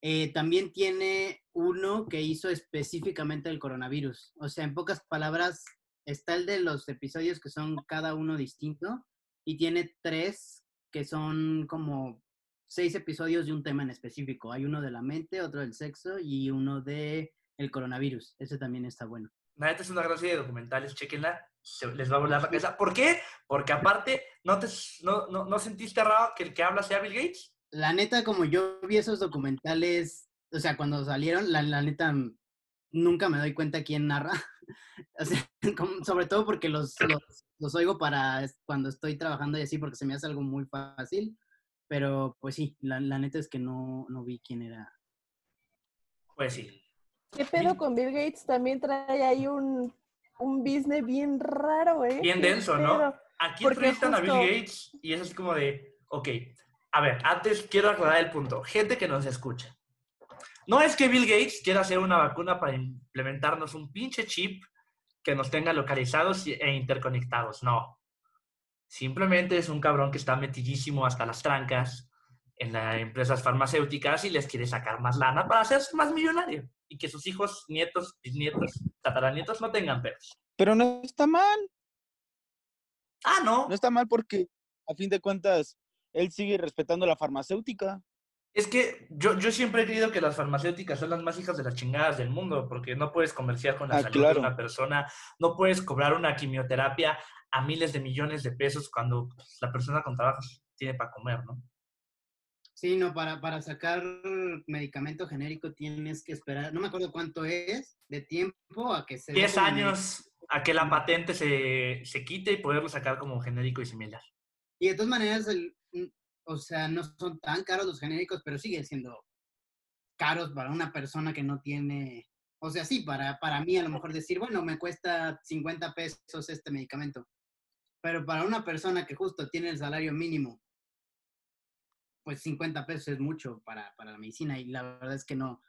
eh, también tiene uno que hizo específicamente el coronavirus. O sea, en pocas palabras, está el de los episodios que son cada uno distinto y tiene tres que son como seis episodios de un tema en específico. Hay uno de la mente, otro del sexo y uno de el coronavirus. Ese también está bueno.
La neta es una gran serie de documentales, chequenla, se- les va a volar la cabeza. ¿Por qué? Porque aparte, ¿no, te, no, no, ¿no sentiste raro que el que habla sea Bill Gates?
La neta, como yo vi esos documentales, o sea, cuando salieron, la, la neta, mm, nunca me doy cuenta quién narra. O sea, como- sobre todo porque los, los, los oigo para cuando estoy trabajando y así, porque se me hace algo muy fácil. Pero pues sí, la, la neta es que no, no vi quién era.
Pues sí.
¿Qué pedo con Bill Gates? También trae ahí un, un business bien raro, ¿eh?
Bien
¿Qué
denso, ¿no? Aquí entrevistan a Bill
justo-
Gates y es así como de, ok, a ver, antes quiero aclarar el punto. Gente que nos escucha. No es que Bill Gates quiera hacer una vacuna para implementarnos un pinche chip que nos tenga localizados y- e interconectados, no. Simplemente es un cabrón que está metidísimo hasta las trancas en las empresas farmacéuticas y les quiere sacar más lana para hacerse más millonario y que sus hijos, nietos, bisnietos, tataranietos no tengan pedos.
Pero no está mal,
Ah, no.
no está mal porque a fin de cuentas él sigue respetando la farmacéutica.
Es que yo, yo siempre he creído que las farmacéuticas son las más hijas de las chingadas del mundo, porque no puedes comerciar con la
Ah,
salud
claro.
de una persona, no puedes cobrar una quimioterapia a miles de millones de pesos cuando pues, la persona con trabajo tiene para comer, ¿no?
Sí, no, para, para sacar medicamento genérico tienes que esperar, no me acuerdo cuánto es de tiempo a que se... dé
10
como
años a que la patente se, se quite y poderlo sacar como genérico y similar.
Y de todas maneras, el, o sea, no son tan caros los genéricos, pero siguen siendo caros para una persona que no tiene, o sea, sí, para, para mí a lo mejor decir, bueno, me cuesta 50 pesos este medicamento, pero para una persona que justo tiene el salario mínimo, pues 50 pesos es mucho para, para la medicina y la verdad es que no,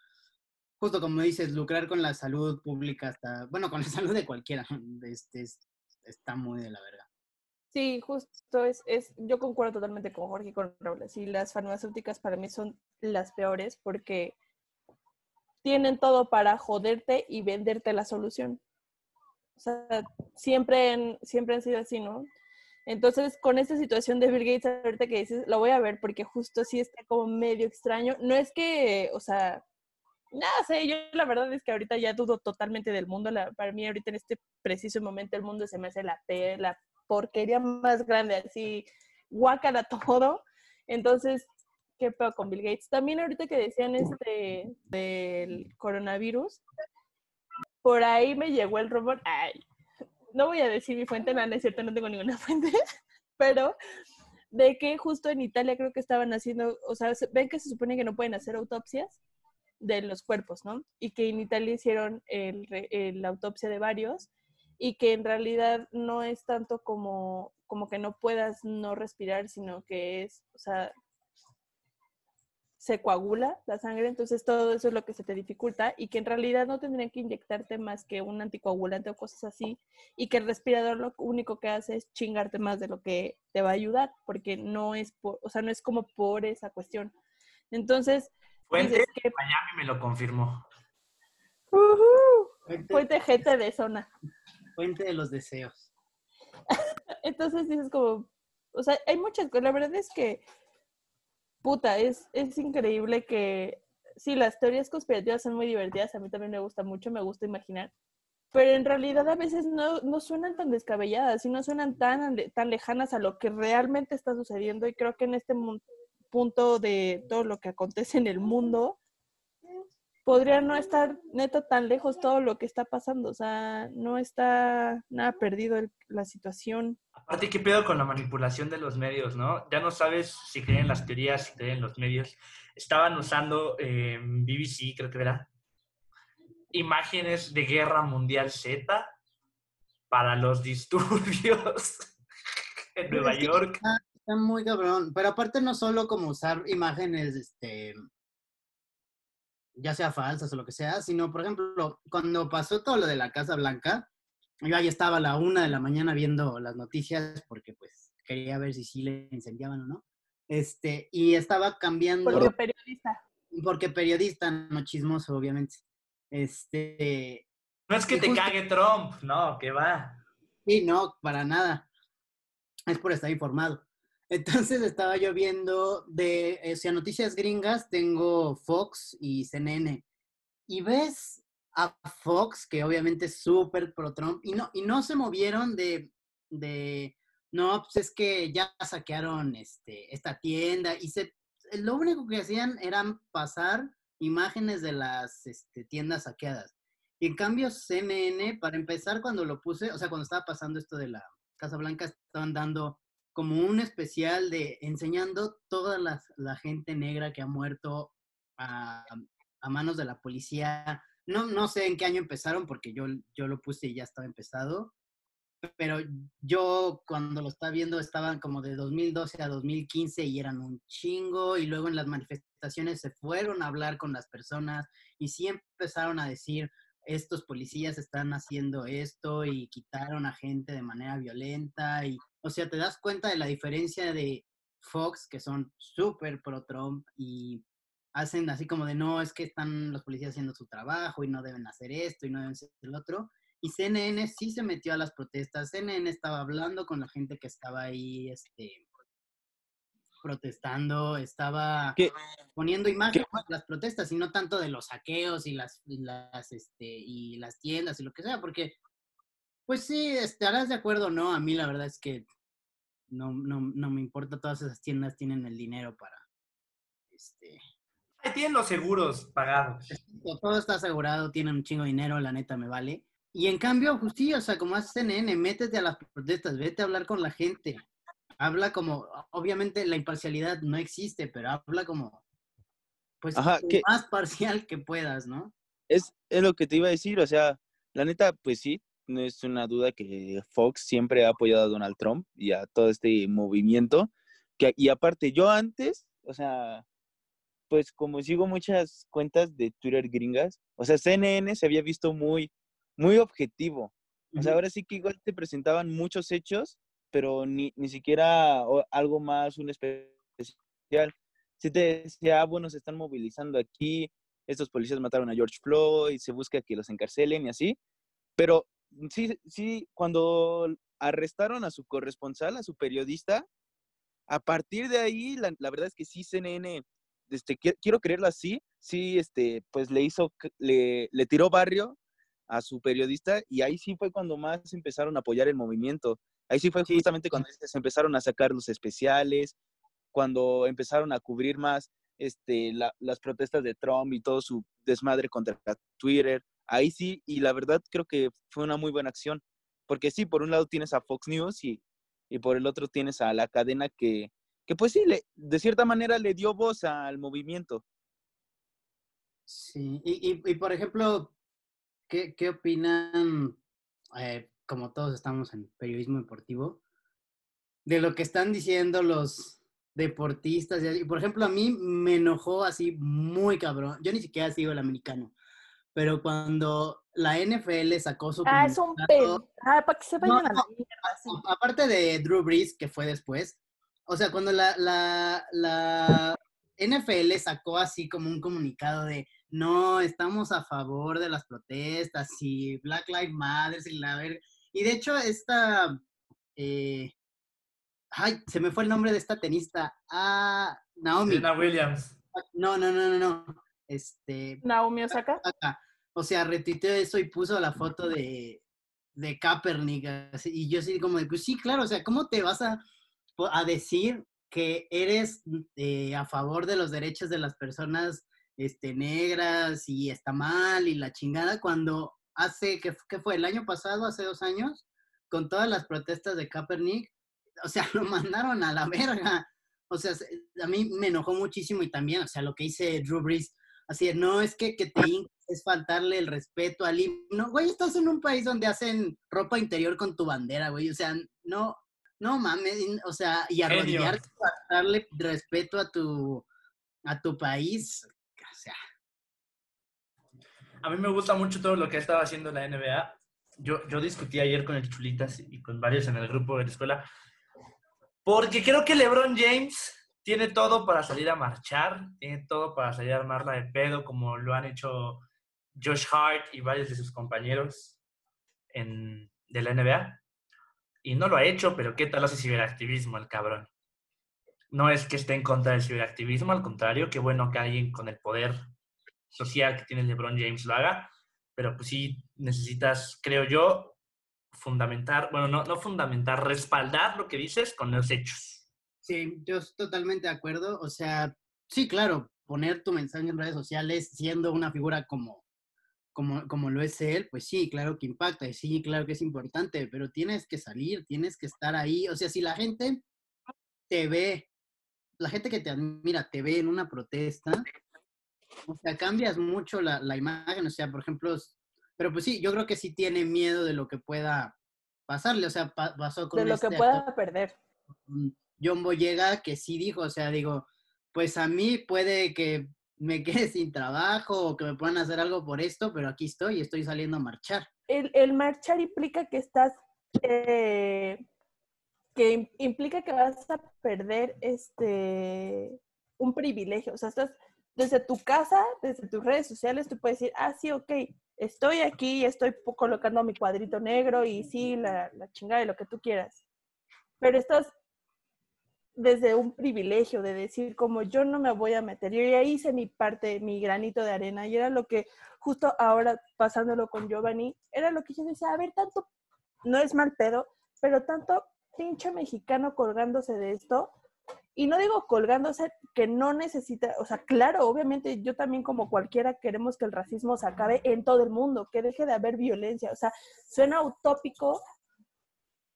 justo como dices, lucrar con la salud pública hasta, bueno, con la salud de cualquiera, este, es- está muy de la verga.
Sí, justo es, es, yo concuerdo totalmente con Jorge y con Raúl. Sí, las farmacéuticas para mí son las peores porque tienen todo para joderte y venderte la solución. O sea, siempre, siempre han sido así, ¿no? Entonces, con esta situación de Bill Gates, ahorita que dices, lo voy a ver porque justo sí está como medio extraño. No es que, o sea, No sé, yo la verdad es que ahorita ya dudo totalmente del mundo. La, para mí ahorita en este preciso momento el mundo se me hace la, pe- la porquería más grande, así guácala todo. Entonces, ¿qué pedo con Bill Gates? También ahorita que decían este del coronavirus, por ahí me llegó el rumor, ay, no voy a decir mi fuente, no, no es cierto, no tengo ninguna fuente, pero de que justo en Italia creo que estaban haciendo, o sea, se- ven que se supone que no pueden hacer autopsias de los cuerpos, ¿no? Y que en Italia hicieron el, re- el- la autopsia de varios y que en realidad no es tanto como, como que no puedas no respirar, sino que es, o sea, se coagula la sangre, entonces todo eso es lo que se te dificulta y que en realidad no tendrían que inyectarte más que un anticoagulante o cosas así y que el respirador lo único que hace es chingarte más de lo que te va a ayudar porque no es por, o sea, no es como por esa cuestión. Entonces,
Fuente,
que
Miami me lo confirmó.
Fuente,
fuente gente de zona.
Fuente de los deseos.
Entonces dices como, o sea, hay muchas cosas. La verdad es que, puta, es, es increíble que, sí, las teorías conspirativas son muy divertidas, a mí también me gusta mucho, me gusta imaginar, pero en realidad a veces no, no suenan tan descabelladas y no suenan tan, tan lejanas a lo que realmente está sucediendo y creo que en este punto de todo lo que acontece en el mundo, podría no estar neta tan lejos todo lo que está pasando, o sea, no está nada perdido el- la situación.
Aparte, ¿qué pedo con la manipulación de los medios, no? Ya no sabes si creen las teorías, si creen los medios. Estaban usando eh, BBC, creo que era, imágenes de Guerra Mundial Z para los disturbios en Nueva York.
Está, está muy cabrón. Pero aparte no solo como usar imágenes, este, ya sea falsas o lo que sea, sino, por ejemplo, cuando pasó todo lo de la Casa Blanca, yo ahí estaba a la una de la mañana viendo las noticias porque pues quería ver si sí le incendiaban o no. Este, y estaba cambiando,
Porque periodista.
porque periodista, no chismoso, obviamente. Este,
No es que te
justo-
cague Trump, no, que va.
Sí, no, para nada. Es por estar informado. Entonces estaba yo viendo de, eh, si a noticias gringas, tengo Fox y CNN. Y ves a Fox, que obviamente es súper pro Trump, y no, y no se movieron de, de, no, pues es que ya saquearon este, esta tienda, y se, lo único que hacían era pasar imágenes de las este, tiendas saqueadas. Y en cambio, CNN, para empezar, cuando lo puse, o sea, cuando estaba pasando esto de la Casa Blanca, estaban dando como un especial de enseñando toda la, la gente negra que ha muerto a, a manos de la policía. No, no sé en qué año empezaron, porque yo, yo lo puse y ya estaba empezado. Pero yo cuando lo estaba viendo estaban como de 2012 a 2015 y eran un chingo. Y luego en las manifestaciones se fueron a hablar con las personas y sí empezaron a decir, estos policías están haciendo esto y quitaron a gente de manera violenta y, o sea, te das cuenta de la diferencia de Fox, que son súper pro Trump y hacen así como de, no, es que están los policías haciendo su trabajo y no deben hacer esto y no deben hacer el otro. Y CNN sí se metió a las protestas, CNN estaba hablando con la gente que estaba ahí, este, protestando, estaba
¿Qué?
poniendo imágenes de las protestas y no tanto de los saqueos y las, y las, este, y las tiendas y lo que sea, porque, pues sí, estarás de acuerdo o no, a mí la verdad es que no, no, no me importa, todas esas tiendas tienen el dinero para, este,
Ahí tienen los seguros pagados.
todo está asegurado, tienen un chingo de dinero, la neta me vale. Y en cambio, pues sí, o sea, como hace CNN, métete a las protestas, vete a hablar con la gente. Habla como, obviamente la imparcialidad no existe, pero habla como, pues,
Ajá,
lo
que-
más parcial que puedas, ¿no?
Es, es lo que te iba a decir, o sea, la neta, pues sí, no es una duda que Fox siempre ha apoyado a Donald Trump y a todo este movimiento. Que, y aparte, yo antes, o sea, pues como sigo muchas cuentas de Twitter gringas, o sea, CNN se había visto muy, muy objetivo. O sea, ahora sí que igual te presentaban muchos hechos, pero ni, ni siquiera algo más, un especial. Si te decía, ah, bueno, se están movilizando aquí, estos policías mataron a George Floyd, se busca que los encarcelen y así. Pero sí, sí, cuando arrestaron a su corresponsal, a su periodista, a partir de ahí, la, la verdad es que sí, CNN este, qui- quiero creerlo así, sí, este, pues le hizo, le, le tiró barrio a su periodista y ahí sí fue cuando más empezaron a apoyar el movimiento. Ahí sí fue justamente cuando se empezaron a sacar los especiales, cuando empezaron a cubrir más este, la- las protestas de Trump y todo su desmadre contra Twitter. Ahí sí, y la verdad creo que fue una muy buena acción, porque sí, por un lado tienes a Fox News y, y por el otro tienes a la cadena que, que pues sí, le, de cierta manera le dio voz al movimiento.
Sí, y, y, y, por ejemplo, ¿qué, qué opinan, eh, como todos estamos en periodismo deportivo, de lo que están diciendo los deportistas? Y, por ejemplo, a mí me enojó así muy cabrón. Yo ni siquiera sigo el americano, pero cuando la NFL sacó su...
Ah, es un
comunicado-
pen. Ah, para que se vayan
No,
a la mierda,
aparte de Drew Brees, que fue después, o sea, cuando la, la, la NFL sacó así como un comunicado de no, estamos a favor de las protestas y Black Lives Matter y la verga. Y de hecho, esta. eh, ay, se me fue el nombre de esta tenista. Ah, Naomi.
Serena Williams.
No, no, no, no, no. Este.
Naomi Osaka.
Osaka. O sea, retuiteó eso y puso la foto de, de Kaepernick. y yo así como de, pues sí, claro, o sea, ¿cómo te vas a, a decir que eres eh, a favor de los derechos de las personas este, negras y está mal y la chingada cuando hace, ¿qué, qué fue? ¿El año pasado, hace dos años? Con todas las protestas de Kaepernick, o sea, lo mandaron a la verga. O sea, se- a mí me enojó muchísimo y también, o sea, lo que dice Drew Brees, así no es que, que te es faltarle el respeto al himno. Güey, estás en un país donde hacen ropa interior con tu bandera, güey. O sea, no, no mames, o sea, y arrodillarte para darle respeto a tu, a tu país. O sea,
A mí me gusta mucho todo lo que estaba haciendo la NBA. Yo, yo discutí ayer con el Chulitas y con varios en el grupo de la escuela. Porque creo que LeBron James tiene todo para salir a marchar, tiene todo para salir a armarla de pedo, como lo han hecho Josh Hart y varios de sus compañeros en, de la NBA. Y no lo ha hecho, pero ¿qué tal hace ciberactivismo el cabrón? No es que esté en contra del ciberactivismo, al contrario, qué bueno que alguien con el poder social que tiene LeBron James lo haga, pero pues sí necesitas, creo yo, fundamentar, bueno, no, no fundamentar, respaldar lo que dices con los hechos.
Sí, yo estoy totalmente de acuerdo. O sea, sí, claro, poner tu mensaje en redes sociales siendo una figura como, como, como lo es él, pues sí, claro que impacta y sí, claro que es importante, pero tienes que salir, tienes que estar ahí. O sea, si la gente te ve, la gente que te admira te ve en una protesta, o sea, cambias mucho la, la imagen. O sea, por ejemplo, pero pues sí, yo creo que sí tiene miedo de lo que pueda pasarle. O sea, pa- pasó con
De lo
este
que
actor
pueda perder.
mm, John Boyega que sí dijo, o sea, digo, pues a mí puede que me quede sin trabajo o que me puedan hacer algo por esto, pero aquí estoy y estoy saliendo a marchar.
El, el marchar implica que estás, eh, que im- implica que vas a perder este, un privilegio. O sea, estás desde tu casa, desde tus redes sociales, tú puedes decir, ah, sí, ok, estoy aquí, estoy colocando mi cuadrito negro y sí, la, la chingada de lo que tú quieras. Pero estás desde un privilegio de decir como yo no me voy a meter. Yo ya hice mi parte, mi granito de arena y era lo que justo ahora pasándolo con Giovanni, era lo que yo decía, a ver, tanto, no es mal pedo, pero tanto pinche mexicano colgándose de esto. Y no digo colgándose que no necesita, o sea, claro, obviamente yo también como cualquiera queremos que el racismo se acabe en todo el mundo, que deje de haber violencia. O sea, suena utópico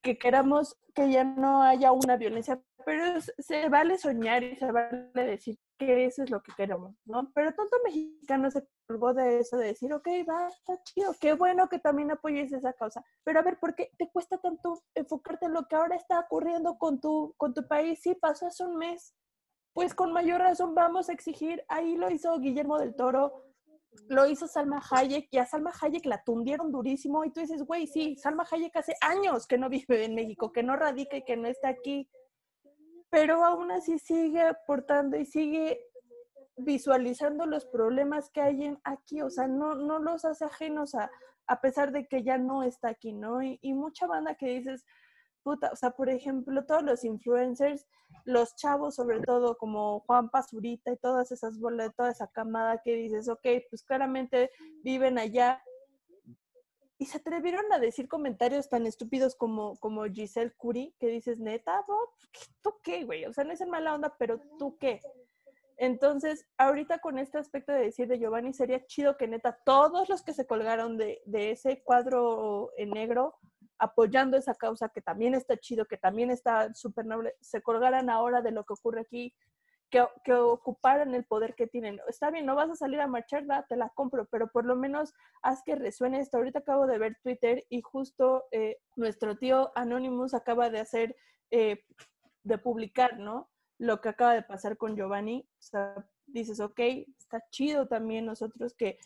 que queramos que ya no haya una violencia, pero se vale soñar y se vale decir que eso es lo que queremos, ¿no? Pero tanto mexicano se colgó de eso, de decir, ok, va, está chido, qué bueno que también apoyes esa causa. Pero a ver, ¿por qué te cuesta tanto enfocarte en lo que ahora está ocurriendo con tu, con tu país? Sí, pasó hace un mes. Pues con mayor razón vamos a exigir, ahí lo hizo Guillermo del Toro, lo hizo Salma Hayek y a Salma Hayek la tundieron durísimo y tú dices, güey, sí, Salma Hayek hace años que no vive en México, que no radica y que no está aquí, pero aún así sigue aportando y sigue visualizando los problemas que hay aquí, o sea, no, no los hace ajenos a, a pesar de que ya no está aquí, ¿no? Y mucha banda que dices, puta, o sea, por ejemplo, todos los influencers, los chavos sobre todo, como Juan Pazurita y todas esas bolas, toda esa camada que dices, ok, pues claramente viven allá. Y se atrevieron a decir comentarios tan estúpidos como, como Giselle Curie, que dices, neta, bro, ¿tú qué, güey? O sea, no es en mala onda, pero ¿tú qué? Entonces, ahorita con este aspecto de decir de Giovanni, sería chido que neta todos los que se colgaron de, de ese cuadro en negro apoyando esa causa que también está chido, que también está súper noble, se colgaran ahora de lo que ocurre aquí, que, ocuparan el poder que tienen. Está bien, no vas a salir a marchar, te la compro, pero por lo menos haz que resuene esto. Ahorita acabo de ver Twitter y justo eh, nuestro tío Anonymous acaba de hacer, eh, de publicar, ¿no? Lo que acaba de pasar con Giovanni. O sea, dices, ok, está chido también nosotros que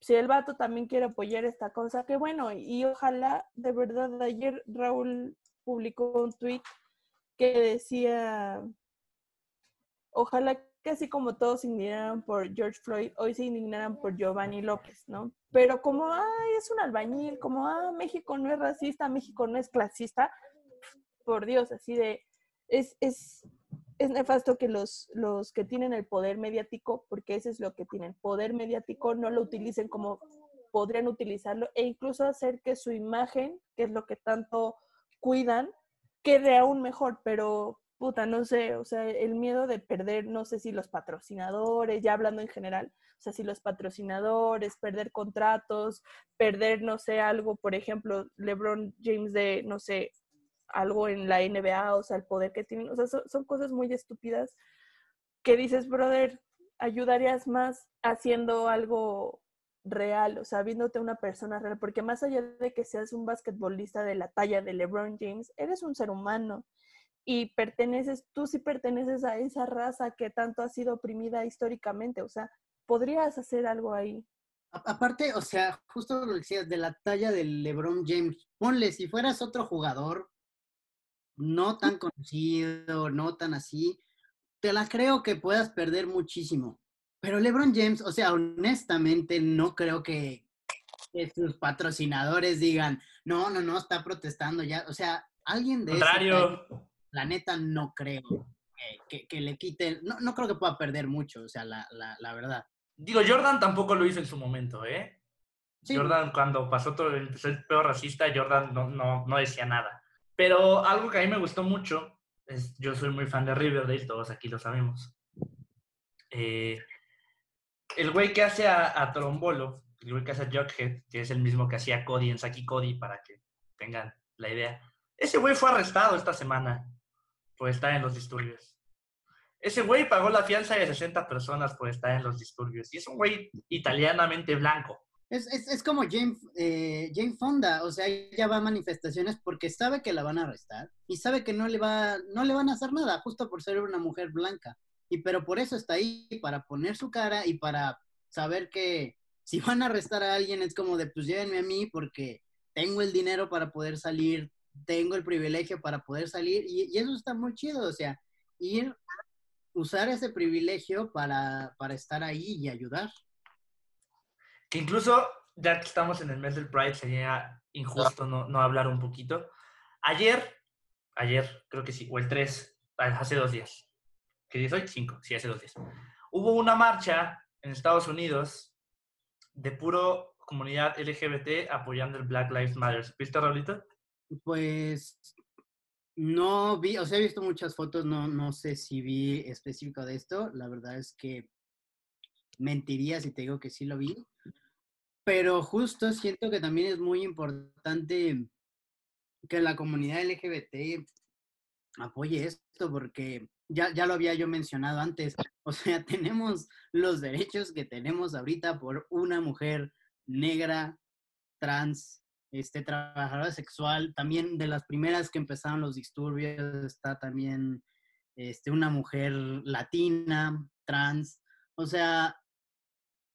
si el vato también quiere apoyar esta cosa, qué bueno. Y ojalá, de verdad, ayer Raúl publicó un tweet que decía, ojalá que así como todos se indignaron por George Floyd, hoy se indignaran por Giovanni López, ¿no? Pero como, ay, es un albañil, como, ah, México no es racista, México no es clasista, por Dios, así de, es, es, es nefasto que los, los que tienen el poder mediático, porque ese es lo que tienen, poder mediático, no lo utilicen como podrían utilizarlo e incluso hacer que su imagen, que es lo que tanto cuidan, quede aún mejor, pero puta, no sé, o sea, el miedo de perder, no sé si los patrocinadores, ya hablando en general, o sea, si los patrocinadores, perder contratos, perder, no sé, algo, por ejemplo, LeBron James de, no sé, algo en la NBA, o sea, el poder que tienen, o sea, son, cosas muy estúpidas que dices, brother, ayudarías más haciendo algo real, o sea, viéndote una persona real, porque más allá de que seas un basquetbolista de la talla de LeBron James, eres un ser humano y perteneces, tú sí perteneces a esa raza que tanto ha sido oprimida históricamente, o sea, podrías hacer algo ahí.
Aparte, o sea, justo lo decías, de la talla de LeBron James, ponle, si fueras otro jugador, no tan conocido, no tan así, te la creo que puedas perder muchísimo. Pero LeBron James, o sea, honestamente no creo que, que sus patrocinadores digan, no, no, no, está protestando ya. O sea, alguien de
Contrario.
ese la neta no creo que, que, que le quiten, no, no, creo que pueda perder mucho, o sea, la, la, la, verdad.
Digo, Jordan tampoco lo hizo en su momento, ¿eh? Sí. Jordan, cuando pasó todo el, el peor racista, Jordan no, no, no decía nada. Pero algo que a mí me gustó mucho, es, yo soy muy fan de Riverdale, todos aquí lo sabemos. Eh, el güey que hace a, a, Trombolo, el güey que hace a Jughead, que es el mismo que hacía Cody en Saki Cody, para que tengan la idea. Ese güey fue arrestado esta semana por estar en los disturbios. Ese güey pagó la fianza de 60 personas por estar en los disturbios. Y es un güey italianamente blanco.
Es, es, es como Jane, eh, Jane, Fonda, o sea, ella va a manifestaciones porque sabe que la van a arrestar y sabe que no le, va, no le van a hacer nada, justo por ser una mujer blanca. Y pero por eso está ahí, para poner su cara y para saber que si van a arrestar a alguien es como de, pues llévenme a mí porque tengo el dinero para poder salir, tengo el privilegio para poder salir y, y eso está muy chido, o sea, ir, usar ese privilegio para, para estar ahí y ayudar.
Que incluso, ya que estamos en el mes del Pride, sería injusto no, no hablar un poquito. Ayer, ayer, creo que sí, o el 3, hace dos días. ¿Qué día es hoy? Cinco, sí, hace dos días. Hubo una marcha en Estados Unidos de puro comunidad LGBT apoyando el Black Lives Matter. ¿Viste, Raulito?
Pues no vi, o sea, he visto muchas fotos, no, no sé si vi específico de esto. La verdad es que mentiría si te digo que sí lo vi. Pero justo siento que también es muy importante que la comunidad LGBT apoye esto, porque ya, ya lo había yo mencionado antes. O sea, tenemos los derechos que tenemos ahorita por una mujer negra, trans, este, trabajadora sexual, también de las primeras que empezaron los disturbios, está también este, una mujer latina, trans. O sea,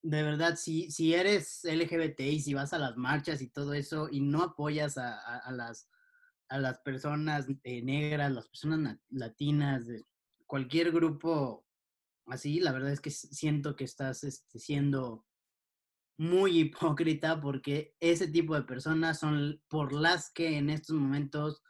de verdad, si, si eres LGBT y si vas a las marchas y todo eso y no apoyas a, a, las, a las personas eh, negras, las personas latinas, cualquier grupo así, la verdad es que siento que estás este, siendo muy hipócrita porque ese tipo de personas son por las que en estos momentos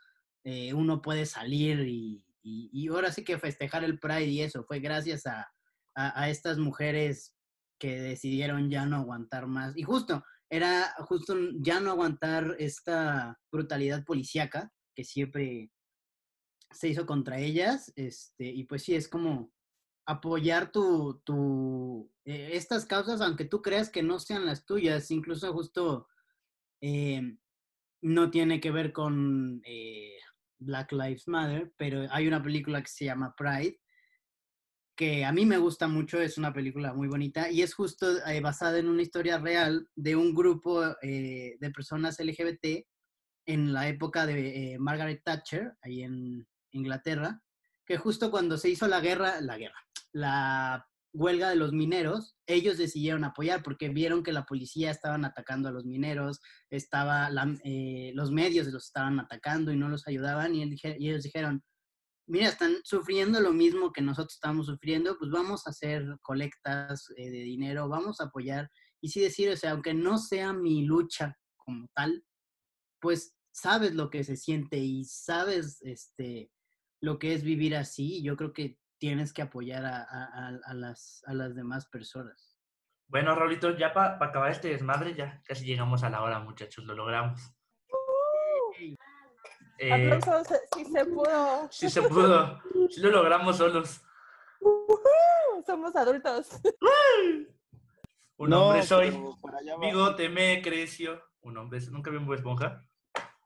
eh, uno puede salir y, y- ahora sí que festejar el Pride y eso fue gracias a- a estas mujeres que decidieron ya no aguantar más. Y justo, era justo ya no aguantar esta brutalidad policíaca que siempre se hizo contra ellas. Este, y pues sí, es como apoyar tu, tu, eh, estas causas, aunque tú creas que no sean las tuyas, incluso justo eh, no tiene que ver con eh, Black Lives Matter, pero hay una película que se llama Pride, que a mí me gusta mucho, es una película muy bonita y es justo eh, basada en una historia real de un grupo eh, de personas LGBT en la época de eh, Margaret Thatcher, ahí en Inglaterra, que justo cuando se hizo la guerra, la guerra, la huelga de los mineros, ellos decidieron apoyar porque vieron que la policía estaban atacando a los mineros, estaba eh, los medios los estaban atacando y no los ayudaban y ellos dijeron, mira, están sufriendo lo mismo que nosotros estamos sufriendo, pues vamos a hacer colectas eh, de dinero, vamos a apoyar. Y sí decir, o sea, aunque no sea mi lucha como tal, pues sabes lo que se siente y sabes este, lo que es vivir así. Yo creo que tienes que apoyar a, las, a las demás personas.
Bueno, Raulito, ya para acabar este desmadre, ya casi llegamos a la hora, muchachos, lo logramos. Eh,
Aplausos, sí se pudo.
sí se pudo, sí lo logramos solos.
Somos adultos.
Un
No,
hombre soy, bigote me creció. Un hombre, ¿nunca vi un Bob esponja?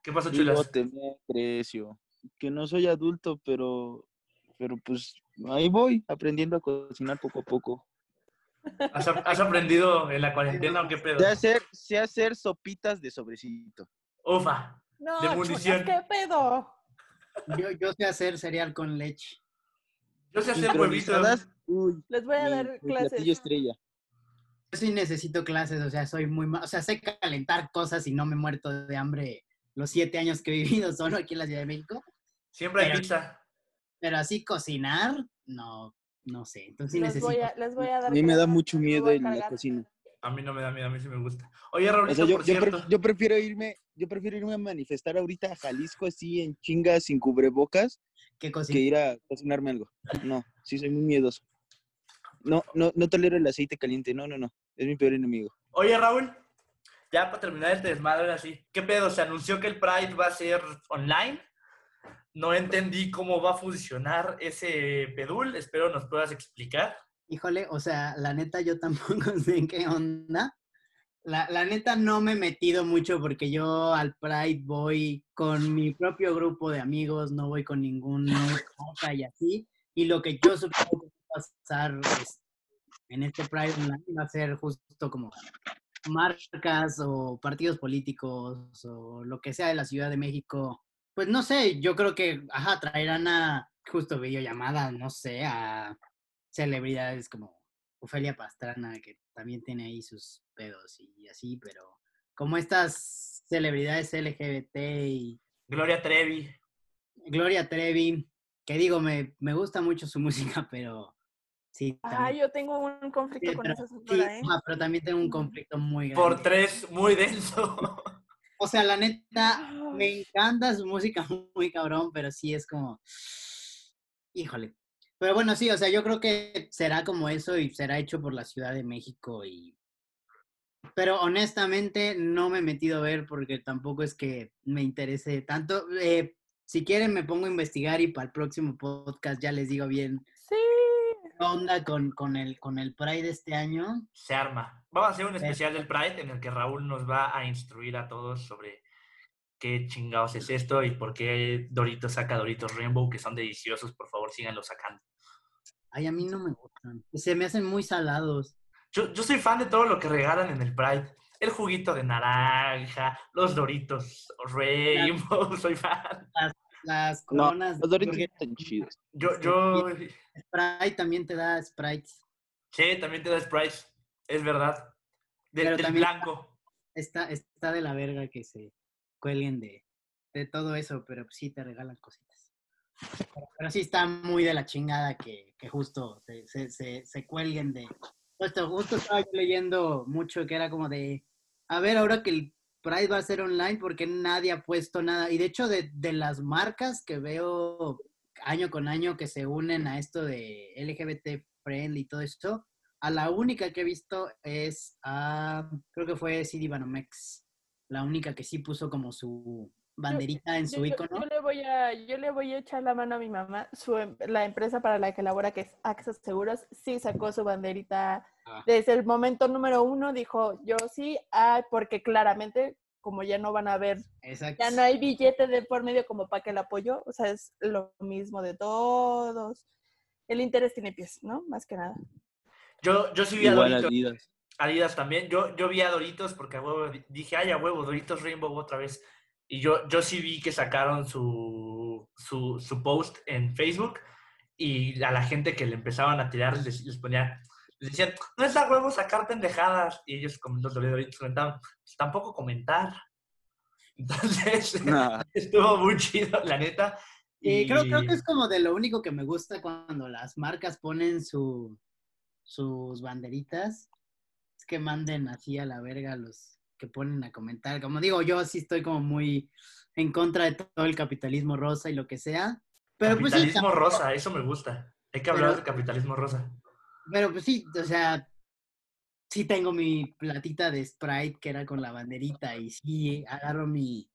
¿Qué pasó, chulas?
Bigote, me crecio. Que no soy adulto, pero, pero pues ahí voy, aprendiendo a cocinar poco a poco.
¿Has, ap- has aprendido en la cuarentena o qué pedo?
Sé hacer, sé hacer sopitas de sobrecito.
Ufa,
No,
De munición.
¿qué pedo?
Yo, yo sé hacer cereal con leche.
yo sé hacer huevitos.
Uy,
Les voy a
mi-
dar clases.
estrella.
Yo sí necesito clases, o sea, soy muy o sea, sé calentar cosas y no me he muerto de hambre los siete años que he vivido solo aquí en la Ciudad de México,
Siempre hay
Pero-
pizza.
pero así cocinar, no, no sé. Entonces sí
Les
necesito.
voy, a, les voy a dar
A mí me da mucho miedo en la cocina.
A mí no me da miedo, a mí sí me gusta. Oye,
O
Raulito,
sea, yo,
por
yo, pre-
cierto.
yo prefiero irme, yo prefiero irme a manifestar ahorita a Jalisco así en chingas sin cubrebocas
¿Qué
que ir a cocinarme algo. No, sí soy muy miedoso. No, no, no tolero el aceite caliente, no, no, no. Es mi peor enemigo.
Oye, Raúl, ya para terminar este desmadre así, ¿qué pedo? Se anunció que el Pride va a ser online. No entendí cómo va a funcionar ese pedul. Espero nos puedas explicar.
Híjole, o sea, la neta yo tampoco sé en qué onda. La, la neta no me he metido mucho porque yo al Pride voy con mi propio grupo de amigos, no voy con ningún cosa y así. Y lo que yo supongo que va a pasar es, en este Pride va a ser justo como marcas o partidos políticos o lo que sea de la Ciudad de México. Pues no sé, yo creo que, ajá, traerán a justo videollamadas, no sé, a celebridades como Ofelia Pastrana, que también tiene ahí sus pedos y así, pero como estas celebridades LGBT y
Gloria Trevi.
Gloria Trevi, que digo, me, me gusta mucho su música, pero sí.
Ah, yo tengo un conflicto
sí,
con
pero,
esa
sí,
señora, ¿eh?
ajá, pero también tengo un conflicto muy grande.
Por tres, muy denso.
O sea, la neta, me encanta su música muy cabrón, pero sí es como, híjole. Pero bueno, sí, o sea, yo creo que será como eso y será hecho por la Ciudad de México y... Pero honestamente no me he metido a ver porque tampoco es que me interese tanto. Eh, si quieren me pongo a investigar y para el próximo podcast ya les digo bien
Sí.
qué onda con, con, el, con el Pride este año.
Se arma. Vamos a hacer un especial del Pride en el que Raúl nos va a instruir a todos sobre qué chingados es esto y por qué Doritos saca Doritos Rainbow, que son deliciosos. Por favor, síganlo sacando.
Ay, a mí no me gustan. Se me hacen muy salados.
Yo, yo soy fan de todo lo que regalan en el Pride. El juguito de naranja, los Doritos Rainbow, soy fan.
Las
No,
coronas.
los Doritos están chidos.
Yo, yo,
Sprite también te da sprites.
sí, también te da Sprites, es verdad. Del
también-
blanco.
Está, está de la verga que se cuelguen de, de todo eso, pero pues sí te regalan cositas. Pero, pero sí está muy de la chingada que, que justo se, se, se, se cuelguen de... Justo, justo estaba yo leyendo mucho que era como de, a ver, ahora que el Sprite va a ser online porque nadie ha puesto nada. Y de hecho, de, de las marcas que veo año con año que se unen a esto de LGBT friendly y todo esto, a la única que he visto es a, creo que fue CD Banomex, la única que sí puso como su banderita en su
Yo-
icono.
Yo, le voy a, yo le voy a echar la mano a mi mamá. Su, em- la empresa para la que labora, que es Access Seguros, sí sacó su banderita
Ah.
desde el momento número uno. Dijo, yo sí, ah, porque claramente, como ya no van a ver,
Exacto.
ya no hay billete de por medio como para que la apoyo. O sea, es lo mismo de todos. El interés tiene pies, ¿no? Más que nada.
Yo, yo sí vi a
Igual
Doritos.
Adidas.
Adidas también. Yo, yo vi a Doritos porque a huevo di- dije, ay, a huevo, Doritos Rainbow otra vez. Y yo, yo sí vi que sacaron su, su, su post en Facebook y a la gente que le empezaban a tirar les, les ponía, les decían, no es a huevo sacar pendejadas. Y ellos, como los Doritos, comentaban, pues tampoco comentar. Entonces,
Nah,
estuvo muy chido, la neta. Y
creo, creo que es como de lo único que me gusta cuando las marcas ponen su, sus banderitas. Que manden así a la verga los que ponen a comentar. Como digo, yo sí estoy como muy en contra de todo el capitalismo rosa y lo que sea. Pero pues sí,
capitalismo rosa, eso me gusta. Hay que hablar
Pero-
de capitalismo rosa.
Pero pues sí, o sea, sí tengo mi platita de Sprite que era con la banderita y sí agarro mi,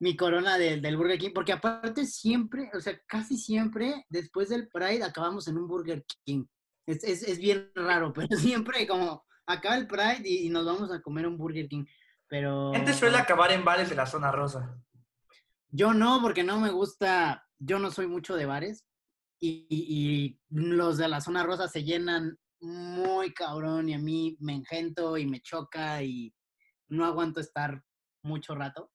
mi corona del, del Burger King, porque aparte siempre, o sea, casi siempre después del Pride acabamos en un Burger King. Es, es, es bien raro, pero siempre como acaba el Pride y, y nos vamos a comer un Burger King. Pero
Gente suele acabar en bares de la zona rosa.
yo no, porque no me gusta, yo no soy mucho de bares y, y- y los de la zona rosa se llenan muy cabrón y a mí me engento y me choca y no aguanto estar mucho rato.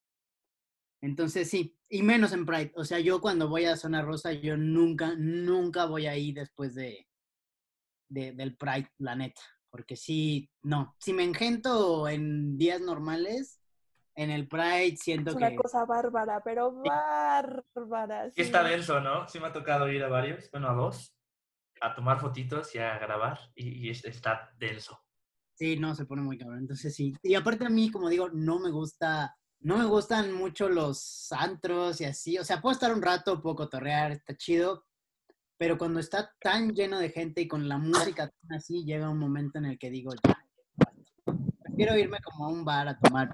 Entonces sí, y menos en Pride. O sea, yo cuando voy a zona rosa, yo nunca, nunca voy ahí después de, de- del Pride, la neta. Porque sí, no, si me engento en días normales, en el Pride siento
Es
que...
una cosa bárbara, pero bárbara.
Sí está denso, ¿no? Sí me ha tocado ir a varios, bueno, a dos, a tomar fotitos y a grabar, y, y es- está denso.
Sí, no, se pone muy cabrón. Entonces sí. Y aparte a mí, como digo, no me gusta, no me gustan mucho los antros y así. O sea, puedo estar un rato, puedo cotorrear, está chido. Pero cuando está tan lleno de gente y con la música tan así, llega un momento en el que digo, ya, prefiero irme como a un bar a tomar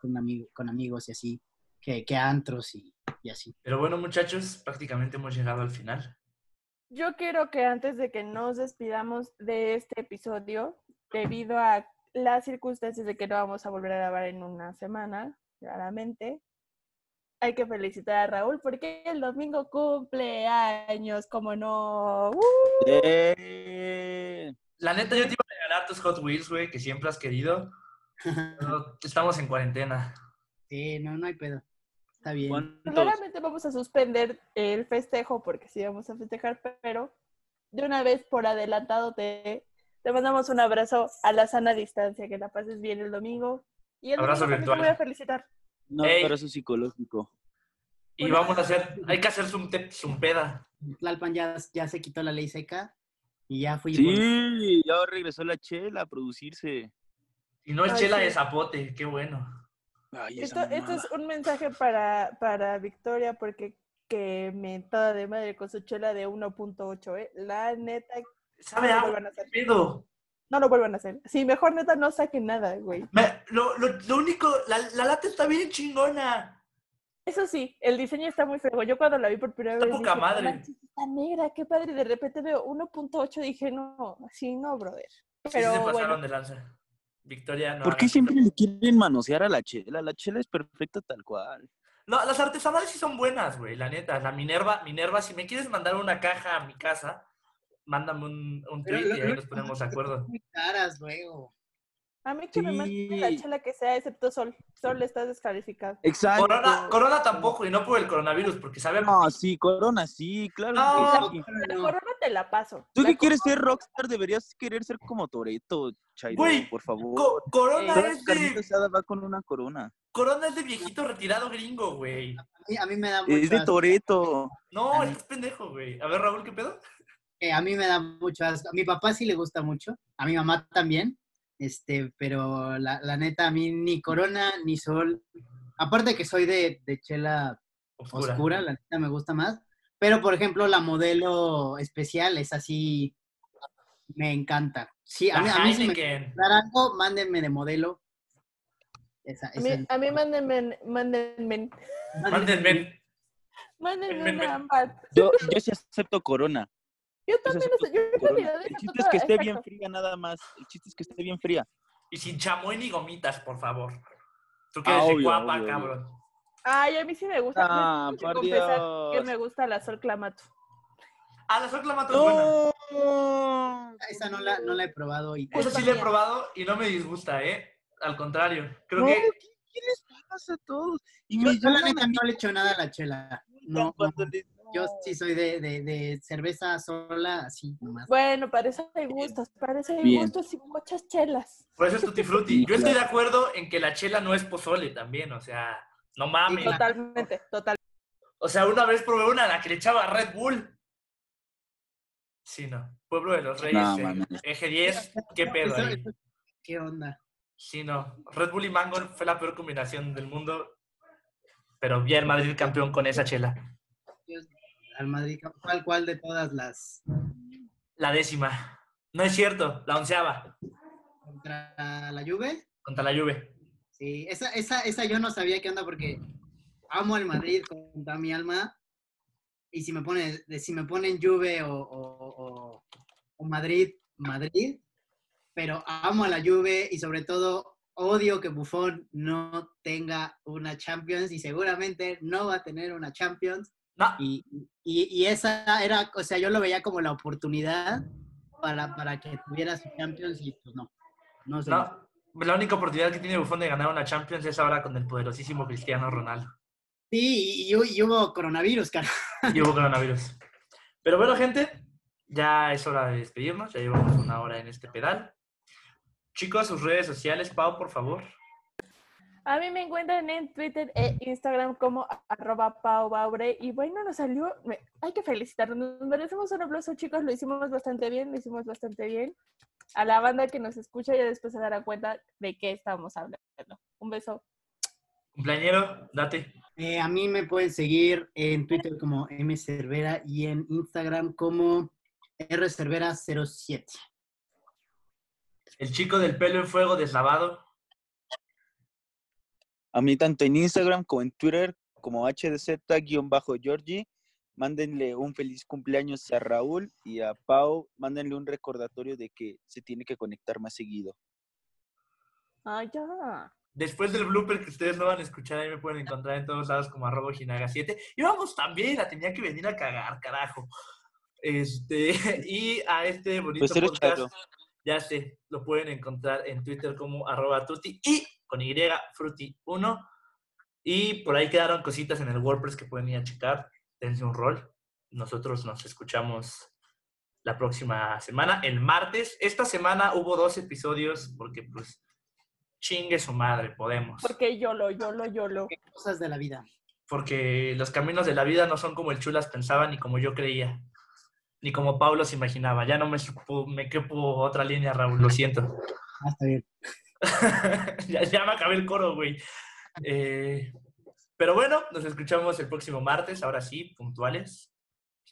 con, amigo, con amigos y así, que, que a antros y, y así.
Pero bueno, muchachos, prácticamente hemos llegado al final.
Yo quiero que antes de que nos despidamos de este episodio, debido a las circunstancias de que no vamos a volver a grabar en una semana, claramente, hay que felicitar a Raúl porque el domingo cumple años, como no. ¡Uh!
La neta, yo te iba a regalar tus Hot Wheels, güey, que siempre has querido, pero estamos en cuarentena.
Sí, no, no hay pedo. Está bien.
¿Cuántos?
Claramente vamos a suspender el festejo porque sí vamos a festejar, pero de una vez por adelantado te, te mandamos un abrazo a la sana distancia, que la pases bien el domingo. Y el
Abrazo
domingo también te
virtual.
voy a felicitar.
No,
Ey.
abrazo psicológico.
Y vamos a hacer, hay que hacer zum, zumpeda.
Tlalpan ya, ya se quitó la ley seca y ya fui.
Sí, ya regresó la chela a producirse.
Y no es
Ay,
chela
sí.
de zapote, qué bueno.
Ay,
Esto, esto es un mensaje para, para Victoria porque que mentada de madre con su chela de 1.8, ¿eh? La neta,
¿Sabe
no lo a hacer.
Pedo.
No lo vuelvan a hacer. Sí, mejor neta no saquen nada, güey.
Me- lo, lo- lo único, la, la lata está bien chingona.
Eso sí, el diseño está muy feo. Yo cuando la vi por primera
Está
vez
poca
dije, "No
madre".
está negra, qué padre. De repente veo 1.8 dije, no, así no, brother.
Sí,
Pero
se pasaron
bueno,
de lanza. Victoria, no.
¿Por qué siempre le quieren manosear a la chela? La chela es perfecta tal cual.
No, las artesanales sí son buenas, güey, la neta. La Minerva, Minerva, si me quieres mandar una caja a mi casa, mándame un, un tweet
lo-
y ahí
lo-
nos ponemos de acuerdo.
Muy caras luego.
a mí que me manden la chela que sea, excepto Sol. Sol está descalificado.
Exacto.
Corona, Corona tampoco, y no por el coronavirus, porque sabemos.
No, sí, Corona, sí, claro.
No,
que sí.
La
No,
corona te la paso.
Tú
La
que quieres ser rockstar, deberías querer ser como Toreto, Chairo,
Güey,
por favor.
Co- corona,
Eh,
es de,
va con una corona.
corona es de viejito retirado gringo, güey.
a, mí, a mí me da mucho
Es de. Toreto.
No, es pendejo, güey. A ver, Raúl, ¿qué pedo?
Eh, a mí me da mucho asco. A mi papá sí le gusta mucho. A mi mamá también. Este, pero la, la neta, a mí ni Corona ni Sol. Aparte que soy de, de chela
Oscura.
oscura, la neta me gusta más. Pero, por ejemplo, la modelo especial es así, me encanta. Sí, a mí, a mí si me
Heineken.
dar algo, mándenme de modelo. Esa,
A mí,
es-
a mí mándenme, mándenme,
Mándenme.
mándenme una.
Yo, yo sí acepto corona.
Yo también,
acepto
o sea, yo en realidad
El chiste es que esté bien fría nada más. El chiste es que esté bien fría.
Y sin chamoy ni gomitas, por favor. Tú que
Ah,
eres de guapa,
obvio,
cabrón.
Ay, a mí sí me gusta.
Ah,
tengo
por
que confesar que
Dios.
me gusta la Sol Clamato.
Ah, la Sol Clamato es buena.
¡No!
esa no la, no la he probado. Y,
Esa sí la he probado y no me disgusta, ¿eh? Al contrario. Creo
No,
que
¿qué, qué les pasa a todos? Y
yo,
me
yo la neta no le echo nada a la chela. No, no,
cuando les-
yo sí soy de, de, de cerveza sola, así nomás.
Bueno, para eso hay gustos, para eso hay gustos y muchas chelas.
por eso es Tutti Frutti. Yo estoy de acuerdo en que la chela no es pozole también, o sea, no mames.
Totalmente, total.
O sea, una vez probé una a la que le echaba Red Bull. Sí, no. Pueblo de los Reyes,
No,
eh, eje 10, qué pedo
Eso-
ahí.
eso- ¿Qué onda?
Sí, no. Red Bull y Mango fue la peor combinación del mundo. Pero bien Madrid campeón con esa chela.
Al Madrid, ¿cuál, cuál de todas las
La décima. No es cierto, la onceava.
contra la Juve?
Contra la Juve.
Sí, esa, esa, esa yo no sabía qué onda porque amo al Madrid con toda mi alma. Y si me ponen, si me ponen Juve o, o- o- o Madrid, Madrid. Pero amo a la Juve y sobre todo odio que Buffon no tenga una Champions y seguramente no va a tener una Champions.
No,
Y, y- y esa era, o sea, yo lo veía como la oportunidad para, para que tuviera su Champions y pues no. No sé.
no. La única oportunidad que tiene Buffon de ganar una Champions es ahora con el poderosísimo Cristiano Ronaldo.
Sí, y, y- y hubo coronavirus, cara.
Y hubo coronavirus. Pero bueno, gente, ya es hora de despedirnos. Ya llevamos una hora en este pedal. Chicos, sus redes sociales, Pau, por favor.
A mí me encuentran en Twitter e Instagram como arroba Pau Baure. Y bueno, nos salió, me- hay que felicitarnos. Nos merecemos un aplauso, chicos. Lo hicimos bastante bien, lo hicimos bastante bien. A la banda que nos escucha ya después se dará cuenta de qué estamos hablando. Un beso.
Cumpleañero, date.
Eh, a mí me pueden seguir en Twitter como mcervera y en Instagram como rcervera07.
El chico del pelo en fuego deslavado.
A mí tanto en Instagram como en Twitter como HDZ-Georgie. Mándenle un feliz cumpleaños a Raúl y a Pau. Mándenle un recordatorio de que se tiene que conectar más seguido.
Ay, ya.
Después del blooper que ustedes no van a escuchar, ahí me pueden encontrar en todos lados como arroba Jinaga7. Y vamos también, la tenía que venir a cagar, carajo. Este, y a este bonito
Pues
podcast,
chato.
ya sé, lo pueden encontrar en Twitter como arroba tuti y con Y fruti1. Y por ahí quedaron cositas en el WordPress que pueden ir a checar. Dense un rol. Nosotros nos escuchamos la próxima semana, el martes. Esta semana hubo dos episodios porque pues chingue su madre, podemos.
Porque yolo, yolo, yolo.
¿Qué cosas de la vida?
Porque los caminos de la vida no son como el Chulas pensaba ni como yo creía. Ni como Pablo se imaginaba. Ya no me, supo- me quepo otra línea, Raúl, lo siento.
Ah, está bien.
ya, ya me acabé el coro, güey. Eh, pero bueno, nos escuchamos el próximo martes, ahora sí, puntuales.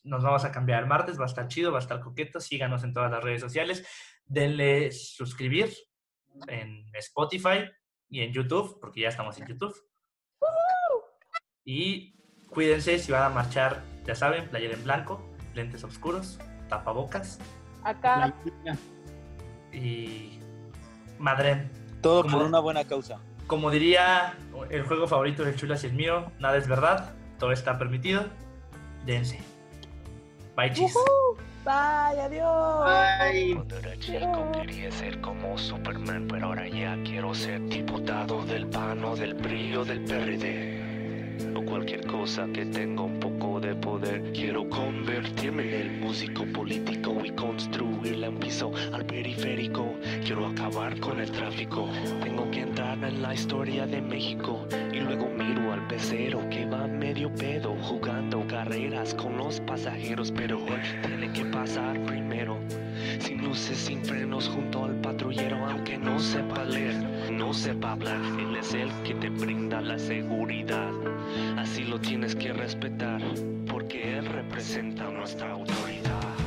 Nos vamos a cambiar el martes, va a estar chido, va a estar coqueto. Síganos en todas las redes sociales. Denle suscribir en Spotify y en YouTube, porque ya estamos en YouTube. Y cuídense si van a marchar, ya saben, playera en blanco, lentes oscuros, tapabocas
Acá,
y madren.
Todo
Como-
por una buena causa.
Como diría el juego favorito de Chulas y el mío, nada es verdad, todo está permitido. Dense. Bye, chis.
bye, adiós.
Ay.
Cuando era chico quería ser como Superman, pero ahora ya quiero ser diputado del PAN o del PRI o del PRD. O cualquier cosa que tenga un poco de poder. Quiero convertirme en el músico político y construirle un piso al periférico. Quiero acabar con el tráfico. Tengo que entrar en la historia de México y luego miro al pecero que va medio pedo jugando carreras con los pasajeros, pero él tiene que pasar primero. Sin luces, sin frenos, junto al patrullero, aunque no sepa leer, no sepa hablar. Él es el que te brinda la seguridad. Así lo tienes que respetar, porque él representa nuestra autoridad.